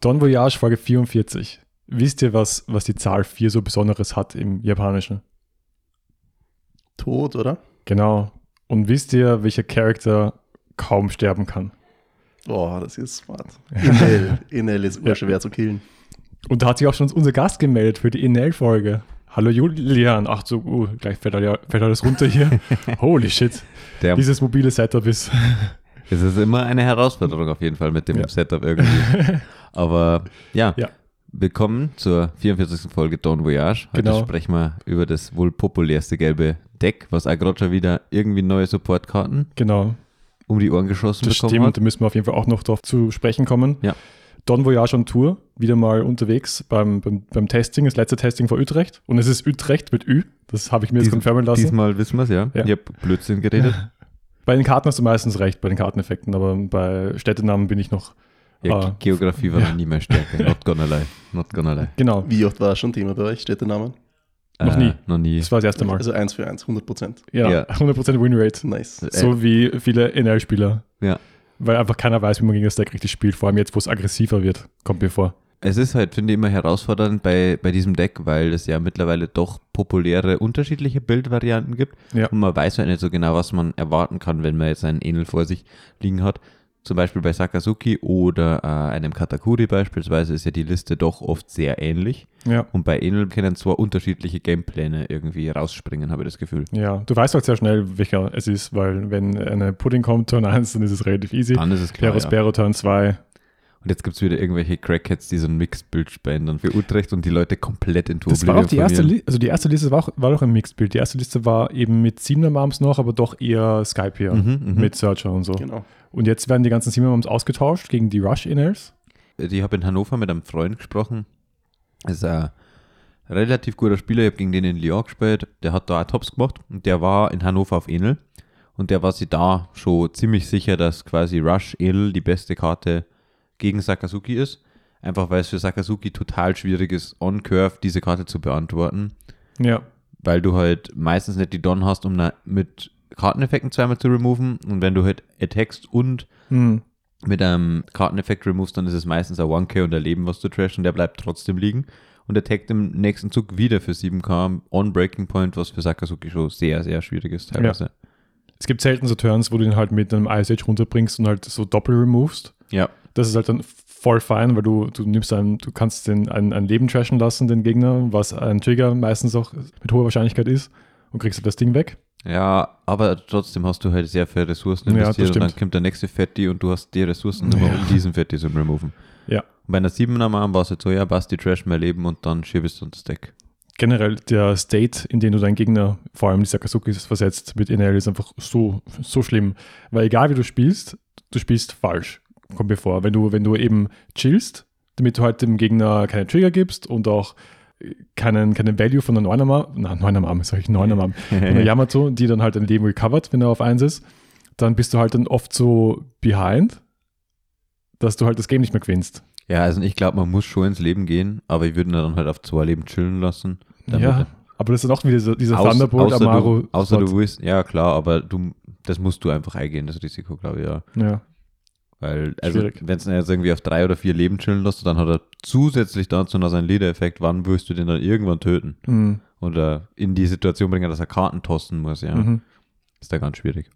Don Voyage Folge 44. Wisst ihr, was, was die Zahl 4 so Besonderes hat im Japanischen? Tod, oder? Genau. Und wisst ihr, welcher Charakter kaum sterben kann? Boah, das ist smart. Inel. Inel ist Ja. schwer zu killen. Und da hat sich auch schon unser Gast gemeldet für die Inel-Folge. Hallo Julian. Ach so, uh, gleich fällt alles runter hier. Holy shit. Der, Dieses mobile Setup ist. Es ist immer eine Herausforderung auf jeden Fall mit dem Ja. Setup irgendwie. Aber ja, Ja. willkommen zur 44. Folge Don Voyage. Heute Genau. sprechen wir über das wohl populärste gelbe Deck, was schon wieder irgendwie neue Supportkarten Genau. um die Ohren geschossen Das bekommen stimmt. hat. Da müssen wir auf jeden Fall auch noch drauf zu sprechen kommen. Ja. Don Voyage on Tour, wieder mal unterwegs beim, beim, beim Testing, das letzte Testing vor Utrecht. Und es ist Utrecht mit Ü. Das habe ich mir jetzt Dies- konfirmen lassen. Diesmal wissen wir es, ja. Ja. Ich habe Blödsinn geredet. Bei den Karten hast du meistens recht, bei den Karteneffekten, aber bei Städtenamen bin ich noch. Ja, Ah. Geografie war Ja. noch nie mehr stärker. Not gonna lie. Not gonna lie. Genau, Wie oft war das schon Thema bei euch? Städtenamen? Noch nie. Noch nie. das war das erste Mal. Also 1 für 1, 100 Prozent. Ja, ja. 100% Winrate. Nice. Äh, So wie viele NL-Spieler. Ja. Weil einfach keiner weiß, wie man gegen das Deck richtig spielt. Vor allem jetzt, wo es aggressiver wird. Kommt mir vor. Es ist halt, finde ich, immer herausfordernd bei, bei diesem Deck, weil es ja mittlerweile doch populäre unterschiedliche Bildvarianten gibt. Ja. Und man weiß halt nicht so genau, was man erwarten kann, wenn man jetzt einen Enel vor sich liegen hat. Zum Beispiel bei Sakazuki oder äh, einem Katakuri beispielsweise ist ja die Liste doch oft sehr ähnlich. Ja. Und bei Enel können zwar unterschiedliche Gamepläne irgendwie rausspringen, habe ich das Gefühl. Ja, du weißt halt sehr schnell, welcher es ist, weil wenn eine Pudding kommt, Turn 1, dann ist es relativ easy. Dann ist es klar. Peros Ja. Turn 2. Und jetzt gibt es wieder irgendwelche Crackheads, die so ein Mixed-Bild spielen dann für Utrecht und die Leute komplett in Das war auch die erste, also die erste Liste war auch, war auch ein Mixed-Bild. Die erste Liste war eben mit Siebener Moms noch, aber doch eher Skype hier. Mhm, mhm. Mit Searcher und so. Genau. Und jetzt werden die ganzen Siebener Moms ausgetauscht gegen die Rush-Inners. Ich habe in Hannover mit einem Freund gesprochen. Das ist ein relativ guter Spieler. Ich habe gegen den in Lyon gespielt. Der hat da auch Tops gemacht und der war in Hannover auf Enel. Und der war sich da schon ziemlich sicher, dass quasi Rush Enel die beste Karte gegen Sakazuki ist. Einfach weil es für Sakazuki total schwierig ist, on Curve diese Karte zu beantworten. Ja. Weil du halt meistens nicht die Don hast, um na- mit Karteneffekten zweimal zu removen. Und wenn du halt attackst und Hm. mit einem Karteneffekt removest, dann ist es meistens ein 1K und ein Leben, was du trash und der bleibt trotzdem liegen. Und er taggt im nächsten Zug wieder für 7K on Breaking Point, was für Sakazuki schon sehr, sehr schwierig ist teilweise. Es gibt selten so Turns, wo du ihn halt mit einem Ice Age runterbringst und halt so doppel removest. Ja. Das ist halt dann voll fein, weil du, du nimmst einen, du kannst den ein, ein Leben trashen lassen, den Gegner, was ein Trigger meistens auch mit hoher Wahrscheinlichkeit ist, und kriegst halt das Ding weg. Ja, aber trotzdem hast du halt sehr viele Ressourcen Ja, das investiert und dann kommt der nächste Fetti und du hast die Ressourcen nur um diesen Fetti zu removen. Ja. Und bei einer 7er Arm war es halt so, ja, Basti Trash mehr Leben und dann schiebst du das Deck. Generell der State, in den du deinen Gegner, vor allem die Sakazukis, versetzt mit NL, ist einfach so, so schlimm. Weil egal wie du spielst, du spielst falsch. Kommt mir vor. Wenn du, wenn du eben chillst, damit du halt dem Gegner keine Trigger gibst und auch keinen, keinen Value von der 9 Arm, na, 9 Arm, sag ich 9 Arm, von der Yamato, die dann halt ein Leben recovert, wenn er auf 1 ist, dann bist du halt dann oft so behind, dass du halt das Game nicht mehr gewinnst. Ja, also ich glaube, man muss schon ins Leben gehen, aber ich würde ihn dann halt auf zwei Leben chillen lassen. ja, er- aber das ist dann auch wieder so, dieser Aus- Thunderbolt außer Amaro. Du, außer Spot. du willst, ja klar, aber du, das musst du einfach eingehen, das Risiko, glaube ich, ja. Ja. Weil, also, wenn es jetzt irgendwie auf drei oder vier Leben chillen lässt, dann hat er zusätzlich dazu noch seinen Leader-Effekt, wann wirst du den dann irgendwann töten? Mhm. Oder in die Situation bringen, dass er Karten tossen muss, ja. Mhm. Ist da ganz schwierig.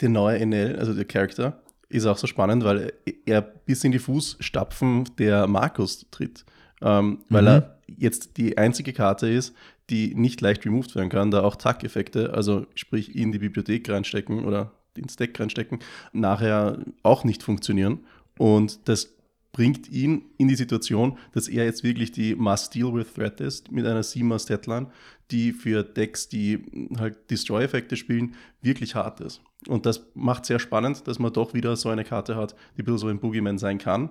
Der neue NL, also der Charakter, ist auch so spannend, weil er bis in die Fußstapfen der Markus tritt. Ähm, weil Mhm. er jetzt die einzige Karte ist, die nicht leicht removed werden kann, da auch Tack-Effekte, also sprich in die Bibliothek reinstecken oder ins Deck reinstecken, nachher auch nicht funktionieren. Und das bringt ihn in die Situation, dass er jetzt wirklich die Must Deal with Threat ist mit einer 7er Statline, die für Decks, die halt Destroy-Effekte spielen, wirklich hart ist. Und das macht sehr spannend, dass man doch wieder so eine Karte hat, die ein bisschen so ein Boogeyman sein kann.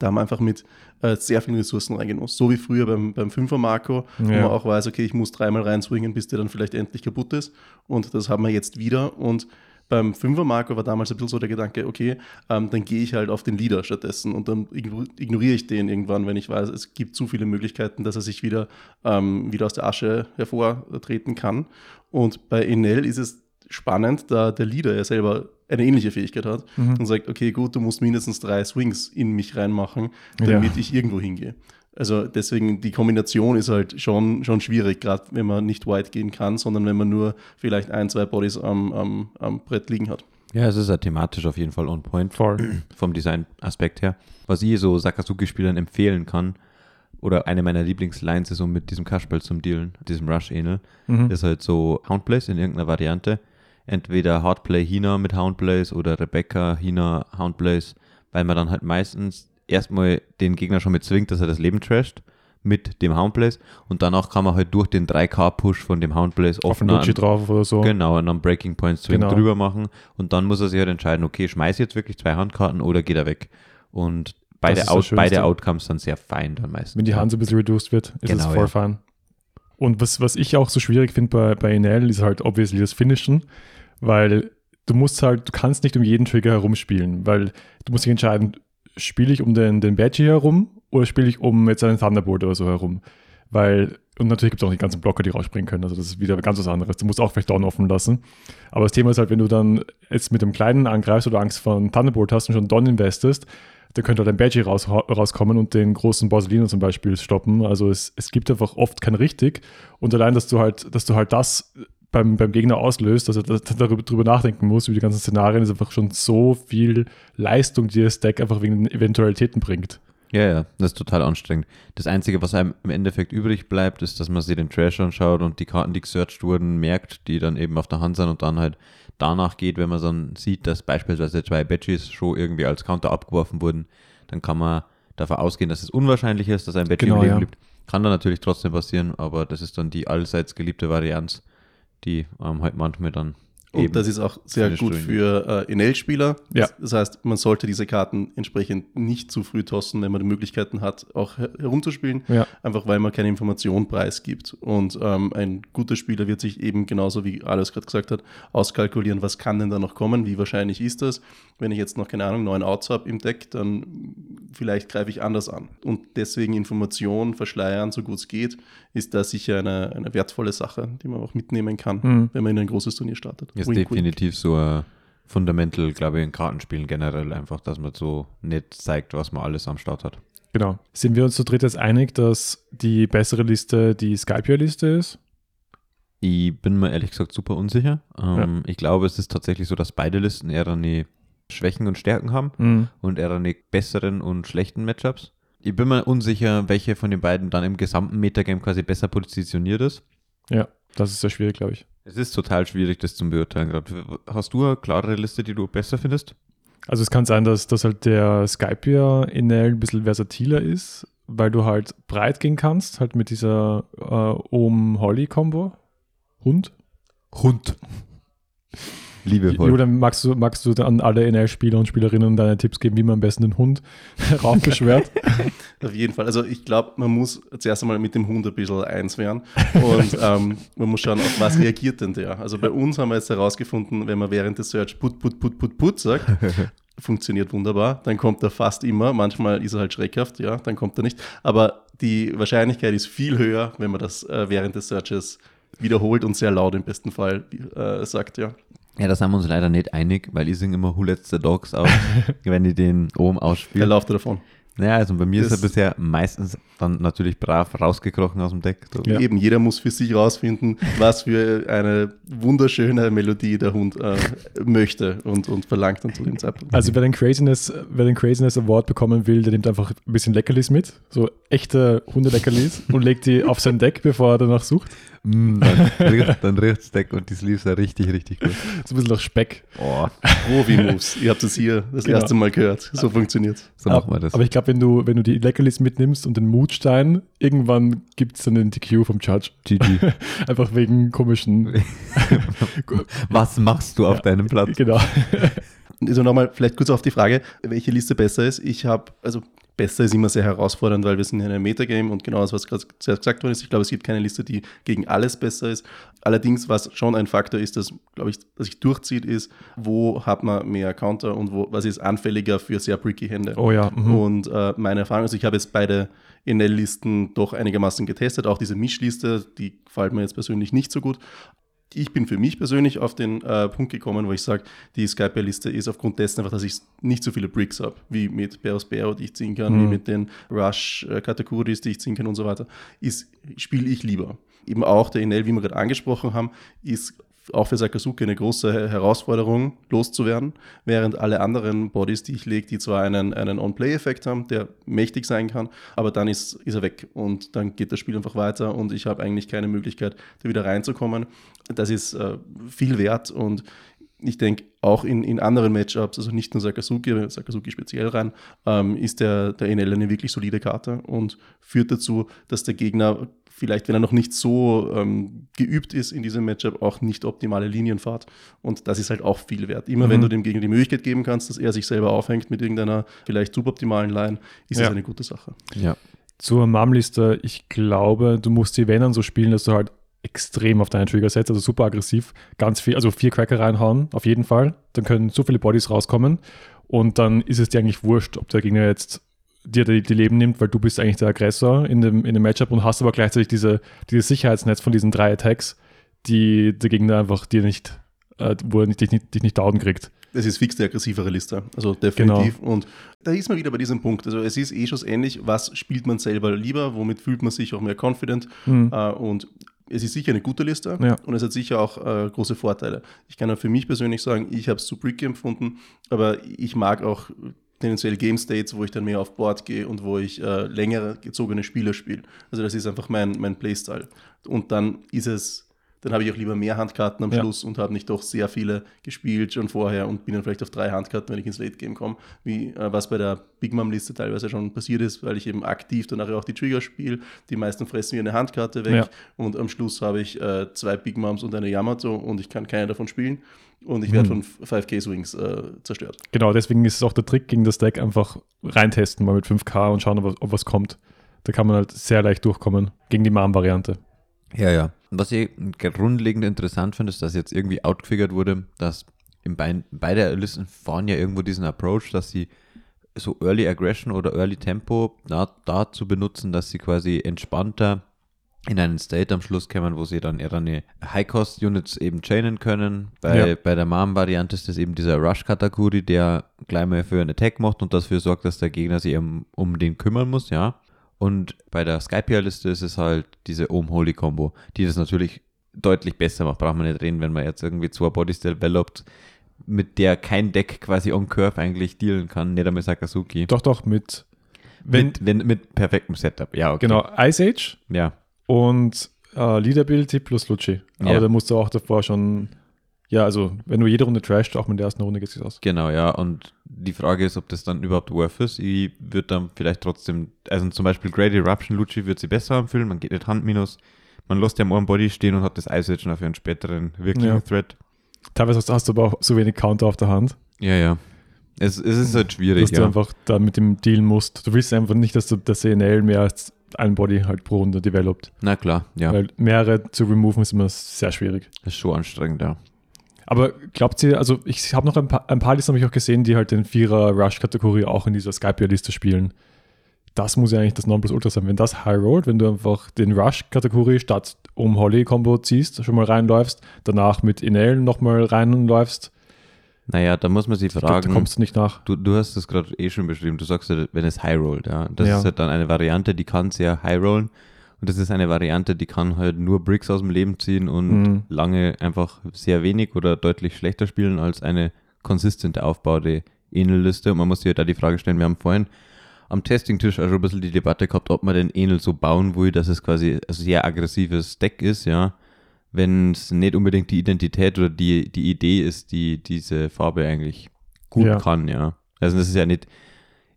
Da man einfach mit äh, sehr vielen Ressourcen reingehen muss. So wie früher beim, beim 5er Marco, wo Ja. man auch weiß, okay, ich muss dreimal reinswingen, bis der dann vielleicht endlich kaputt ist. Und das haben wir jetzt wieder. Und beim 5er Marco war damals ein bisschen so der Gedanke, okay, ähm, dann gehe ich halt auf den Leader stattdessen und dann igno- ignoriere ich den irgendwann, wenn ich weiß, es gibt zu viele Möglichkeiten, dass er sich wieder, ähm, wieder aus der Asche hervortreten kann. Und bei Enel ist es spannend, da der Leader ja selber eine ähnliche Fähigkeit hat Mhm. und sagt, okay, gut, du musst mindestens drei Swings in mich reinmachen, Ja. damit ich irgendwo hingehe. Also deswegen, die Kombination ist halt schon, schon schwierig, gerade wenn man nicht wide gehen kann, sondern wenn man nur vielleicht ein, zwei Bodies am, am, am Brett liegen hat. Ja, es ist ja thematisch auf jeden Fall on point Voll. vom Design-Aspekt her. Was ich so Sakazuki-Spielern empfehlen kann, oder eine meiner Lieblingslines ist, um mit diesem Cashball zum Dealen, diesem Rush-Enel, Mhm. ist halt so Houndplays in irgendeiner Variante. Entweder Hardplay Hina mit Houndplays oder Rebecca Hina Houndplays, weil man dann halt meistens erstmal den Gegner schon mit zwingt, dass er das Leben trasht mit dem Houndplays und danach kann man halt durch den 3K-Push von dem Houndplays Auf den an- drauf oder so. Genau, und dann Breaking Point Swing Genau. drüber machen und dann muss er sich halt entscheiden, okay, schmeiß jetzt wirklich zwei Handkarten oder geht er weg? Und beide, Out, beide Outcomes sind sehr fein dann meistens. Wenn die Hand so ein bisschen reduced wird, ist es Genau, voll ja. fein. Und was, was ich auch so schwierig finde bei, bei Enel, ist halt obviously das Finishen, weil du musst halt, du kannst nicht um jeden Trigger herumspielen, weil du musst dich entscheiden, spiele ich um den, den Badgie herum oder spiele ich um jetzt einen Thunderbolt oder so herum. Weil, und natürlich gibt es auch die ganzen Blocker, die rausspringen können, also das ist wieder ganz was anderes. Du musst auch vielleicht Down offen lassen. Aber das Thema ist halt, wenn du dann jetzt mit dem Kleinen angreifst oder Angst vor Thunderbolt hast und schon Don investest, da könnte halt ein Badgie raus, rauskommen und den großen Borsalino zum Beispiel stoppen. Also es, es gibt einfach oft kein richtig. Und allein, dass du halt, dass du halt das beim, beim Gegner auslöst, dass er er darüber, darüber nachdenken muss, über die ganzen Szenarien, ist einfach schon so viel Leistung, die das Deck einfach wegen den Eventualitäten bringt. Ja, ja, das ist total anstrengend. Das Einzige, was einem im Endeffekt übrig bleibt, ist, dass man sich den Trash anschaut und die Karten, die gesearched wurden, merkt, die dann eben auf der Hand sind und dann halt danach geht, wenn man dann sieht, dass beispielsweise zwei Badges schon irgendwie als Counter abgeworfen wurden, dann kann man davon ausgehen, dass es unwahrscheinlich ist, dass ein Badge Genau, im Leben ja. bleibt. Kann dann natürlich trotzdem passieren, aber das ist dann die allseits geliebte Varianz, die ähm, halt manchmal dann Und eben das ist auch sehr gut doing für äh, NL-Spieler. Ja. Das heißt, man sollte diese Karten entsprechend nicht zu früh tossen, wenn man die Möglichkeiten hat, auch her herumzuspielen. Ja. Einfach weil man keine Information preisgibt. Und ähm, ein guter Spieler wird sich eben genauso wie Alex gerade gesagt hat, auskalkulieren, was kann denn da noch kommen, wie wahrscheinlich ist das. Wenn ich jetzt noch, keine Ahnung, neun Outs habe im Deck, dann vielleicht greife ich anders an. Und deswegen Information verschleiern, so gut es geht, ist da sicher eine, eine wertvolle Sache, die man auch mitnehmen kann, Mhm. wenn man in ein großes Turnier startet. Ist Wink, wink. definitiv so ein Fundamental, glaube ich, in Kartenspielen generell einfach, dass man so nicht zeigt, was man alles am Start hat. Genau. Sind wir uns zu dritt jetzt einig, dass die bessere Liste die Skype-Liste ist? Ich bin mir ehrlich gesagt super unsicher. Ähm, Ich glaube, es ist tatsächlich so, dass beide Listen eher eine Schwächen und Stärken haben Mhm. und eher eine besseren und schlechten Matchups. Ich bin mir unsicher, welche von den beiden dann im gesamten Metagame quasi besser positioniert ist. Ja, das ist sehr schwierig, glaube ich. Es ist total schwierig, das zu beurteilen gerade. Hast du eine klarere Liste, die du besser findest? Also es kann sein, dass, dass halt der Skype in ein bisschen versatiler ist, weil du halt breit gehen kannst, halt mit dieser äh, Ohm-Holly-Kombo. Hund? Hund. Liebevoll. Julian, magst du, magst du an alle NL-Spieler und Spielerinnen deine Tipps geben, wie man am besten den Hund raufbeschwert? Auf jeden Fall. Also ich glaube, man muss zuerst einmal mit dem Hund ein bisschen eins werden und ähm, man muss schauen, auf was reagiert denn der. Also bei uns haben wir jetzt herausgefunden, wenn man während des Search put, put, put, put, put sagt, funktioniert wunderbar, dann kommt er fast immer. Manchmal ist er halt schreckhaft, ja, dann kommt er nicht. Aber die Wahrscheinlichkeit ist viel höher, wenn man das äh, während des Searches wiederholt und sehr laut im besten Fall äh, sagt, ja. Ja, da sind wir uns leider nicht einig, weil ich singe immer Who Lets the Dogs aus, wenn ich den oben Er ausspiele. lauft davon. Naja, also bei mir ist Das- er bisher meistens dann natürlich brav rausgekrochen aus dem Deck. So. Ja. Eben, jeder muss für sich rausfinden, was für eine wunderschöne Melodie der Hund äh, möchte und, und verlangt dann zu dem Zeitpunkt. Also wer den Craziness, wer den Craziness Award bekommen will, der nimmt einfach ein bisschen Leckerlis mit, so echte Hundeleckerlis und legt die auf sein Deck, bevor er danach sucht. Mm, dann riecht dann riecht's Deck und die Sleeves ja richtig, richtig gut. So ein bisschen nach Speck. Oh, Profi-Moves. Ihr habt es hier das Genau. erste Mal gehört. So funktioniert so machen wir das. Aber ich glaube, wenn du, wenn du die Leckerlis mitnimmst und den Mutstein, irgendwann gibt es dann den DQ vom Judge. GG. Einfach wegen komischen. Was machst du auf Ja, deinem Platz? Genau. Also nochmal vielleicht kurz auf die Frage, welche Liste besser ist. Ich habe, also besser ist immer sehr herausfordernd, weil wir sind in einem Metagame und genau das, was gerade gesagt worden ist. Ich glaube, es gibt keine Liste, die gegen alles besser ist. Allerdings, was schon ein Faktor ist, das, glaube ich, dass sich durchzieht, ist, wo hat man mehr Counter und wo, was ist anfälliger für sehr bricky Hände. Oh ja. Mhm. Und äh, meine Erfahrung, also ich habe jetzt beide NL-Listen doch einigermaßen getestet, auch diese Mischliste, die gefällt mir jetzt persönlich nicht so gut. Ich bin für mich persönlich auf den äh, Punkt gekommen, wo ich sage, die Skype-Liste ist aufgrund dessen einfach, dass ich nicht so viele Bricks habe, wie mit Beros Bero, die ich ziehen kann, Mhm. wie mit den Rush-Kategories, die ich ziehen kann und so weiter, ist, spiele ich lieber. Eben auch der Enel, wie wir gerade angesprochen haben, ist auch für Sakazuki eine große Herausforderung, loszuwerden, während alle anderen Bodies, die ich lege, die zwar einen, einen On-Play-Effekt haben, der mächtig sein kann, aber dann ist, ist er weg und dann geht das Spiel einfach weiter und ich habe eigentlich keine Möglichkeit, da wieder reinzukommen. Das ist äh, viel wert und ich denke, auch in, in anderen Matchups, also nicht nur Sakazuki, Sakazuki speziell rein, ähm, ist der, der NL eine wirklich solide Karte und führt dazu, dass der Gegner vielleicht, wenn er noch nicht so ähm, geübt ist in diesem Matchup, auch nicht optimale Linien fährt. Und das ist halt auch viel wert. Immer Mhm. wenn du dem Gegner die Möglichkeit geben kannst, dass er sich selber aufhängt mit irgendeiner vielleicht suboptimalen Line, ist Ja. das eine gute Sache. Ja. Zur Mom-Liste, ich glaube, du musst die, wenn dann so spielen, dass du halt extrem auf deinen Trigger setzt, also super aggressiv, ganz viel, also vier Cracker reinhauen, auf jeden Fall. Dann können so viele Bodies rauskommen und dann ist es dir eigentlich wurscht, ob der Gegner jetzt dir die, die Leben nimmt, weil du bist eigentlich der Aggressor in dem, in dem Matchup und hast aber gleichzeitig diese, dieses Sicherheitsnetz von diesen drei Attacks, die der Gegner einfach dir nicht, äh, wo er dich, nicht, dich nicht down kriegt. Es ist fix die aggressivere Liste, also definitiv. Und da ist man wieder bei diesem Punkt. Also es ist eh schon ähnlich, was spielt man selber lieber, womit fühlt man sich auch mehr confident. Mhm. Äh, und es ist sicher eine gute Liste Ja. und es hat sicher auch äh, große Vorteile. Ich kann auch für mich persönlich sagen, ich habe es zu bricky empfunden, aber ich mag auch tendenziell Game States, wo ich dann mehr auf Board gehe und wo ich äh, längere gezogene Spiele spiele. Also das ist einfach mein, mein Playstyle. Und dann ist es, dann habe ich auch lieber mehr Handkarten am Ja. Schluss und habe nicht doch sehr viele gespielt schon vorher und bin dann vielleicht auf drei Handkarten, wenn ich ins Late Game komme, wie äh, was bei der Big Mom Liste teilweise schon passiert ist, weil ich eben aktiv danach auch die Trigger spiele. Die meisten fressen mir eine Handkarte weg Ja. und am Schluss habe ich äh, zwei Big Moms und eine Yamato und ich kann keine davon spielen und ich werde Mhm. von 5K Swings äh, zerstört. Genau, deswegen ist es auch der Trick gegen das Deck, einfach reintesten mal mit 5K und schauen, ob, was- ob was kommt. Da kann man halt sehr leicht durchkommen gegen die Mom-Variante. Ja, ja. Was ich grundlegend interessant finde, ist, dass jetzt irgendwie outgefigert wurde, dass in beid, beide Listen fahren ja irgendwo diesen Approach, dass sie so Early Aggression oder Early Tempo da, dazu benutzen, dass sie quasi entspannter in einen State am Schluss kommen, wo sie dann eher eine High-Cost-Units eben chainen können. Bei, Ja. bei der Mom-Variante ist das eben dieser Rush-Katakuri, der gleich mal für einen Attack macht und dafür sorgt, dass der Gegner sich um, um den kümmern muss, ja. Und bei der Skypier-Liste ist es halt diese Ohm-Holy-Kombo, die das natürlich deutlich besser macht. Braucht man nicht reden, wenn man jetzt irgendwie zwei Bodies developt, mit der kein Deck quasi on Curve eigentlich dealen kann, nicht einmal Sakazuki. Doch, doch, mit, wenn, mit, wenn, mit perfektem Setup, ja, okay. genau, Ice Age Ja, und äh, Leadability plus Lucci. Aber Ja. da musst du auch davor schon, ja, also wenn du jede Runde trasht, auch mit der ersten Runde geht es aus. genau, ja. Und die Frage ist, ob das dann überhaupt worth ist. Ich würde dann vielleicht trotzdem, also zum Beispiel Great Eruption, Lucci wird sie besser anfühlen, man geht nicht Handminus, man lässt ja am One Body stehen und hat das Ice noch für einen späteren wirklichen Ja. Threat. Teilweise hast, du aber auch so wenig Counter auf der Hand, Ja, ja. Es, es ist halt schwierig, dass du ja. einfach da mit dem dealen musst. Du willst einfach nicht, dass du das CNL mehr als ein Body halt pro Runde developt. Na klar, ja. Weil mehrere zu removen ist immer sehr schwierig. Das ist schon anstrengend, ja. Aber glaubt ihr, also ich habe noch ein paar, ein paar Listen habe ich auch gesehen, die halt den Vierer-Rush-Kategorie auch in dieser Skype-Liste spielen. Das muss ja eigentlich das Nonplusultra sein. Wenn das High rollt, wenn du einfach den Rush-Kategorie statt um Holly-Combo ziehst, schon mal reinläufst, danach mit Inel nochmal reinläufst, Naja, da muss man sich ich glaub, da fragen. kommst du nicht nach. Du, du hast das gerade eh schon beschrieben. Du sagst ja, wenn es high rollt, ja. Das Ja. ist halt dann eine Variante, die kann sehr high rollen. Und das ist eine Variante, die kann halt nur Bricks aus dem Leben ziehen und Mhm. lange einfach sehr wenig oder deutlich schlechter spielen als eine konsistente aufbaute Enel-Liste. Und man muss sich halt da die Frage stellen, wir haben vorhin am Testing-Tisch auch schon ein bisschen die Debatte gehabt, ob man den Enel so bauen will, dass es quasi ein sehr aggressives Deck ist, ja. Wenn es nicht unbedingt die Identität oder die, die Idee ist, die diese Farbe eigentlich gut Ja. kann, ja. Also das ist ja nicht,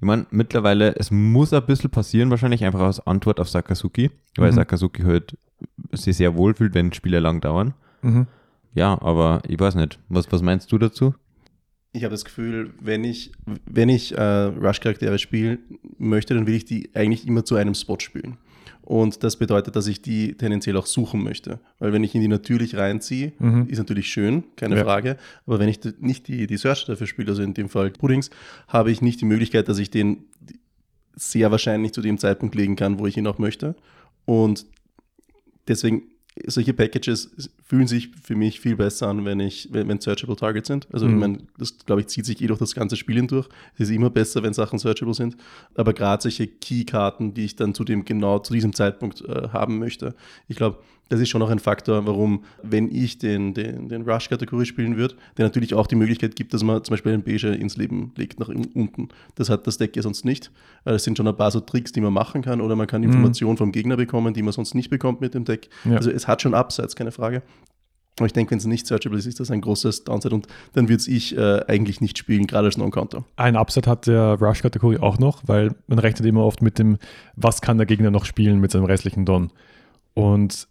ich meine, mittlerweile, es muss ein bisschen passieren, wahrscheinlich einfach als Antwort auf Sakazuki, weil Mhm. Sakazuki halt sich sehr wohlfühlt, wenn Spiele lang dauern. Mhm. Ja, aber ich weiß nicht. Was, was meinst du dazu? Ich habe das Gefühl, wenn ich, wenn ich äh, Rush-Charaktere spiele, möchte, dann will ich die eigentlich immer zu einem Spot spielen. Und das bedeutet, dass ich die tendenziell auch suchen möchte. Weil wenn ich in die natürlich reinziehe, Mhm. ist natürlich schön, keine Ja. Frage. Aber wenn ich nicht die, die Search dafür spiele, also in dem Fall Puddings, habe ich nicht die Möglichkeit, dass ich den sehr wahrscheinlich zu dem Zeitpunkt legen kann, wo ich ihn auch möchte. Und deswegen, solche Packages fühlen sich für mich viel besser an, wenn ich, wenn, wenn searchable Targets sind. Also Mhm. ich meine, das glaube ich zieht sich eh durch das ganze Spiel hindurch. Es ist immer besser, wenn Sachen searchable sind. Aber gerade solche Key-Karten, die ich dann zu dem genau zu diesem Zeitpunkt äh, haben möchte, ich glaube, das ist schon auch ein Faktor, warum, wenn ich den, den, den Rush-Kategorie spielen würde, der natürlich auch die Möglichkeit gibt, dass man zum Beispiel einen Beige ins Leben legt, nach unten. Das hat das Deck ja sonst nicht. Äh, Das sind schon ein paar so Tricks, die man machen kann, oder man kann Informationen vom Gegner bekommen, die man sonst nicht bekommt mit dem Deck. Ja. Also es hat schon Upsides, keine Frage. Aber ich denke, wenn es nicht searchable ist, ist das ein großes Downside und dann würde ich äh, eigentlich nicht spielen, gerade als Non-Counter. Ein Upside hat der Rush-Kategorie auch noch, weil man rechnet immer oft mit dem, was kann der Gegner noch spielen mit seinem restlichen Don. Und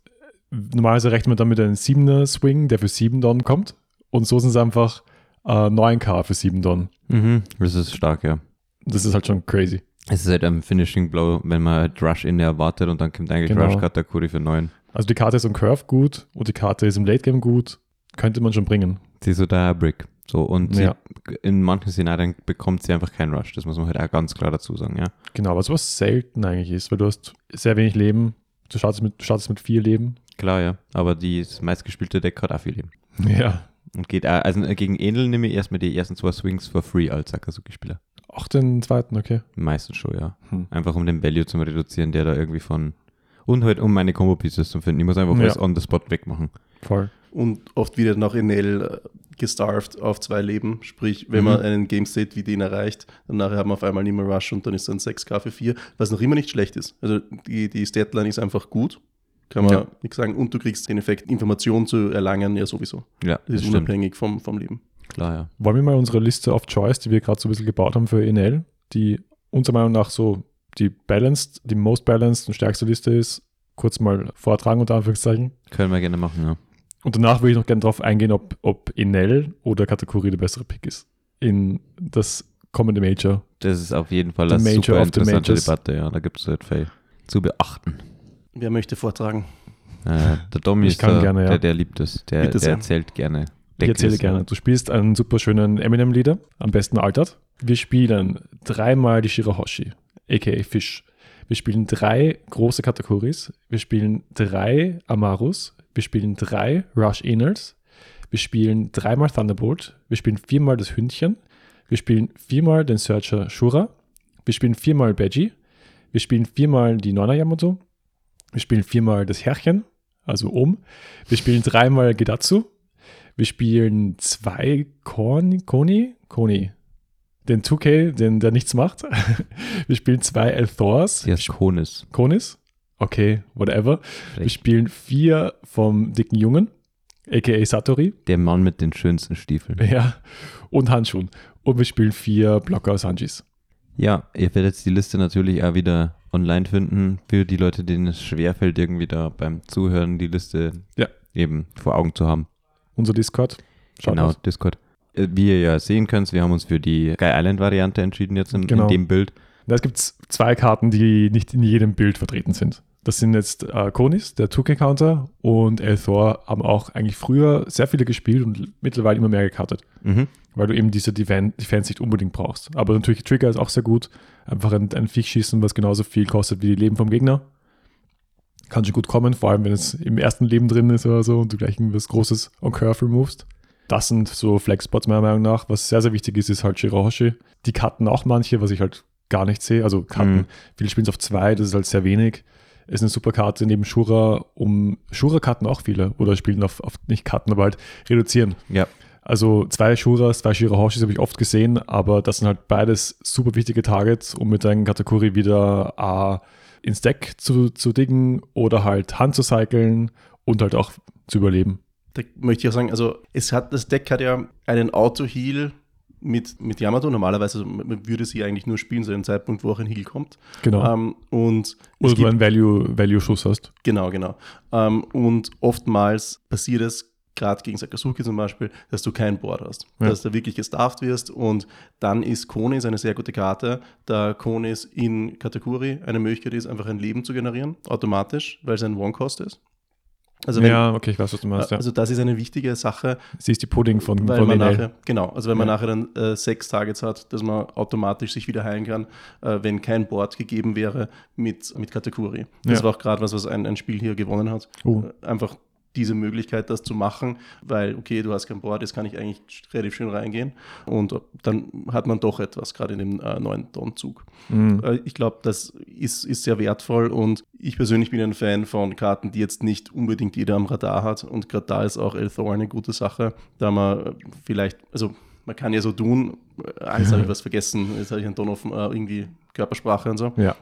normalerweise rechnet man dann mit einem 7er Swing, der für 7 Don kommt. Und so sind es einfach äh, 9K für 7 Don. Mhm. Das ist stark, ja. Das ist halt schon crazy. Es ist halt ein Finishing Blow, wenn man halt Rush in erwartet und dann kommt eigentlich Genau. Rush Katakuri für 9. Also die Karte ist im Curve gut und die Karte ist im Late Game gut. Könnte man schon bringen. Sie ist so der Brick. So, und Ja. sie, in manchen Szenarien bekommt sie einfach keinen Rush. Das muss man halt auch ganz klar dazu sagen, ja. Genau, was was selten eigentlich ist, weil du hast sehr wenig Leben. Du startest mit, du startest mit vier Leben. Klar, ja. Aber die, das meistgespielte Deck hat auch viel Leben. Ja. Und geht auch, also gegen Enel nehme ich erstmal die ersten zwei Swings for free als Sakazuki-Spieler. Auch den zweiten, okay. Meistens schon, ja. Hm. Einfach um den Value zu reduzieren, der da irgendwie von. Und halt um meine Combo-Pieces zu finden. Ich muss einfach Ja. alles on the spot wegmachen. Voll. Und oft wird noch Enel äh, gestarved auf zwei Leben. Sprich, wenn Mhm. man einen Game State wie den erreicht, dann nachher haben wir auf einmal nicht mehr Rush und dann ist dann 6K für 4, was noch immer nicht schlecht ist. Also die, die Statline ist einfach gut. Kann man Ja. nichts sagen. Und du kriegst den Effekt, Informationen zu erlangen, ja sowieso. Ja, Das ist stimmt. unabhängig vom, vom Leben. Klar, ja. Wollen wir mal unsere Liste of Choice, die wir gerade so ein bisschen gebaut haben für NL, die unserer Meinung nach so die balanced, die most balanced und stärkste Liste ist, kurz mal vortragen unter Anführungszeichen. Können wir gerne machen, ja. Und danach würde ich noch gerne darauf eingehen, ob, ob Enel oder Kategorie der bessere Pick ist. In das kommende Major. Das ist auf jeden Fall eine Major super interessante. Debatte, ja. Da gibt es halt viel zu beachten. Wer möchte vortragen? Äh, der Domi Ich ist kann der, gerne, ja. der, der liebt es. Der, der erzählt gerne. Ich erzähle Decklisten. gerne. Du spielst einen super schönen Eminem-Lieder, am besten altert. Wir spielen dreimal die Shirahoshi, aka Fish. Wir spielen drei große Kategories. Wir spielen drei Amarus. Wir spielen drei Rush Enels. Wir spielen dreimal Thunderbolt. Wir spielen viermal das Hündchen. Wir spielen viermal den Searcher Shura. Wir spielen viermal Beji. Wir spielen viermal die Nona Yamato. Wir spielen viermal das Herrchen, also Om. Wir spielen dreimal Gedatsu. Wir spielen zwei Koni, Koni, Koni. Den 2K, den, der nichts macht. Wir spielen zwei Elthors. Der ist Konis. Konis. Okay, whatever. Wir Recht. spielen vier vom dicken Jungen, aka Satori. Der Mann mit den schönsten Stiefeln. Ja. Und Handschuhen. Und wir spielen vier Blocker aus Hanjis. Ja, ihr werdet jetzt die Liste natürlich auch wieder online finden. Für die Leute, denen es schwerfällt, irgendwie da beim Zuhören die Liste Ja. eben vor Augen zu haben. Unser Discord. Schaut genau, aus. Discord. Äh, Wie ihr ja sehen könnt, wir haben uns für die Sky Island Variante entschieden jetzt in, Genau. in dem Bild. Da gibt es zwei Karten, die nicht in jedem Bild vertreten sind. Das sind jetzt äh, Konis, der 2K-Counter, und Elthor haben auch eigentlich früher sehr viele gespielt und mittlerweile immer mehr gekartet. Mhm. weil du eben diese Defen- Defense nicht unbedingt brauchst. Aber natürlich Trigger ist auch sehr gut. Einfach ein, ein Viech schießen, was genauso viel kostet wie die Leben vom Gegner. Kann schon gut kommen, vor allem wenn es im ersten Leben drin ist oder so und du gleich irgendwas Großes on Curve removest. Das sind so Flexspots meiner Meinung nach. Was sehr, sehr wichtig ist, ist halt Shirahoshi. Die cutten auch manche, was ich halt gar nicht sehe. Also cutten, Mhm. viele spielen es auf zwei, das ist halt sehr wenig. Ist eine super Karte neben Shura, um Shura cutten auch viele oder spielen auf, auf nicht cutten, aber halt reduzieren. Ja, Also zwei Shuras, zwei Shirahoshis habe ich oft gesehen, aber das sind halt beides super wichtige Targets, um mit deinem Katakuri wieder A ins Deck zu, zu diggen oder halt Hand zu cyclen und halt auch zu überleben. Da möchte ich auch sagen, also es hat, das Deck hat ja einen Auto-Heal mit, mit Yamato. Normalerweise also man würde sie eigentlich nur spielen, zu einem Zeitpunkt, wo auch ein Heal kommt. Genau. Ähm, und oder du gibt- einen Value- Value-Schuss hast. Genau, genau. Ähm, und oftmals passiert es, gerade gegen Sakazuki zum Beispiel, dass du kein Board hast. Ja. Dass du wirklich gestarft wirst und dann ist Konis eine sehr gute Karte, da Konis in Katakuri eine Möglichkeit ist, einfach ein Leben zu generieren, automatisch, weil es ein One-Cost ist. Also, wenn, ja, okay, ich weiß, was du meinst. Ja. also das ist eine wichtige Sache, Sie ist die Pudding von, weil von man nachher, genau, also wenn man Ja. nachher dann äh, sechs Targets hat, dass man automatisch sich wieder heilen kann, äh, wenn kein Board gegeben wäre mit, mit Kategorie. Das Ja. war auch gerade was, was ein, ein Spiel hier gewonnen hat. Äh, Einfach diese Möglichkeit, das zu machen, weil, okay, du hast kein Board, jetzt kann ich eigentlich relativ schön reingehen und dann hat man doch etwas, gerade in dem äh, neuen Don-Zug. Mhm. Äh, ich glaube, das ist, ist sehr wertvoll und ich persönlich bin ein Fan von Karten, die jetzt nicht unbedingt jeder am Radar hat und gerade da ist auch Elthor eine gute Sache, da man vielleicht, also man kann ja so tun, äh, jetzt habe ich was vergessen, jetzt habe ich einen Ton auf äh, irgendwie Körpersprache und so Ja.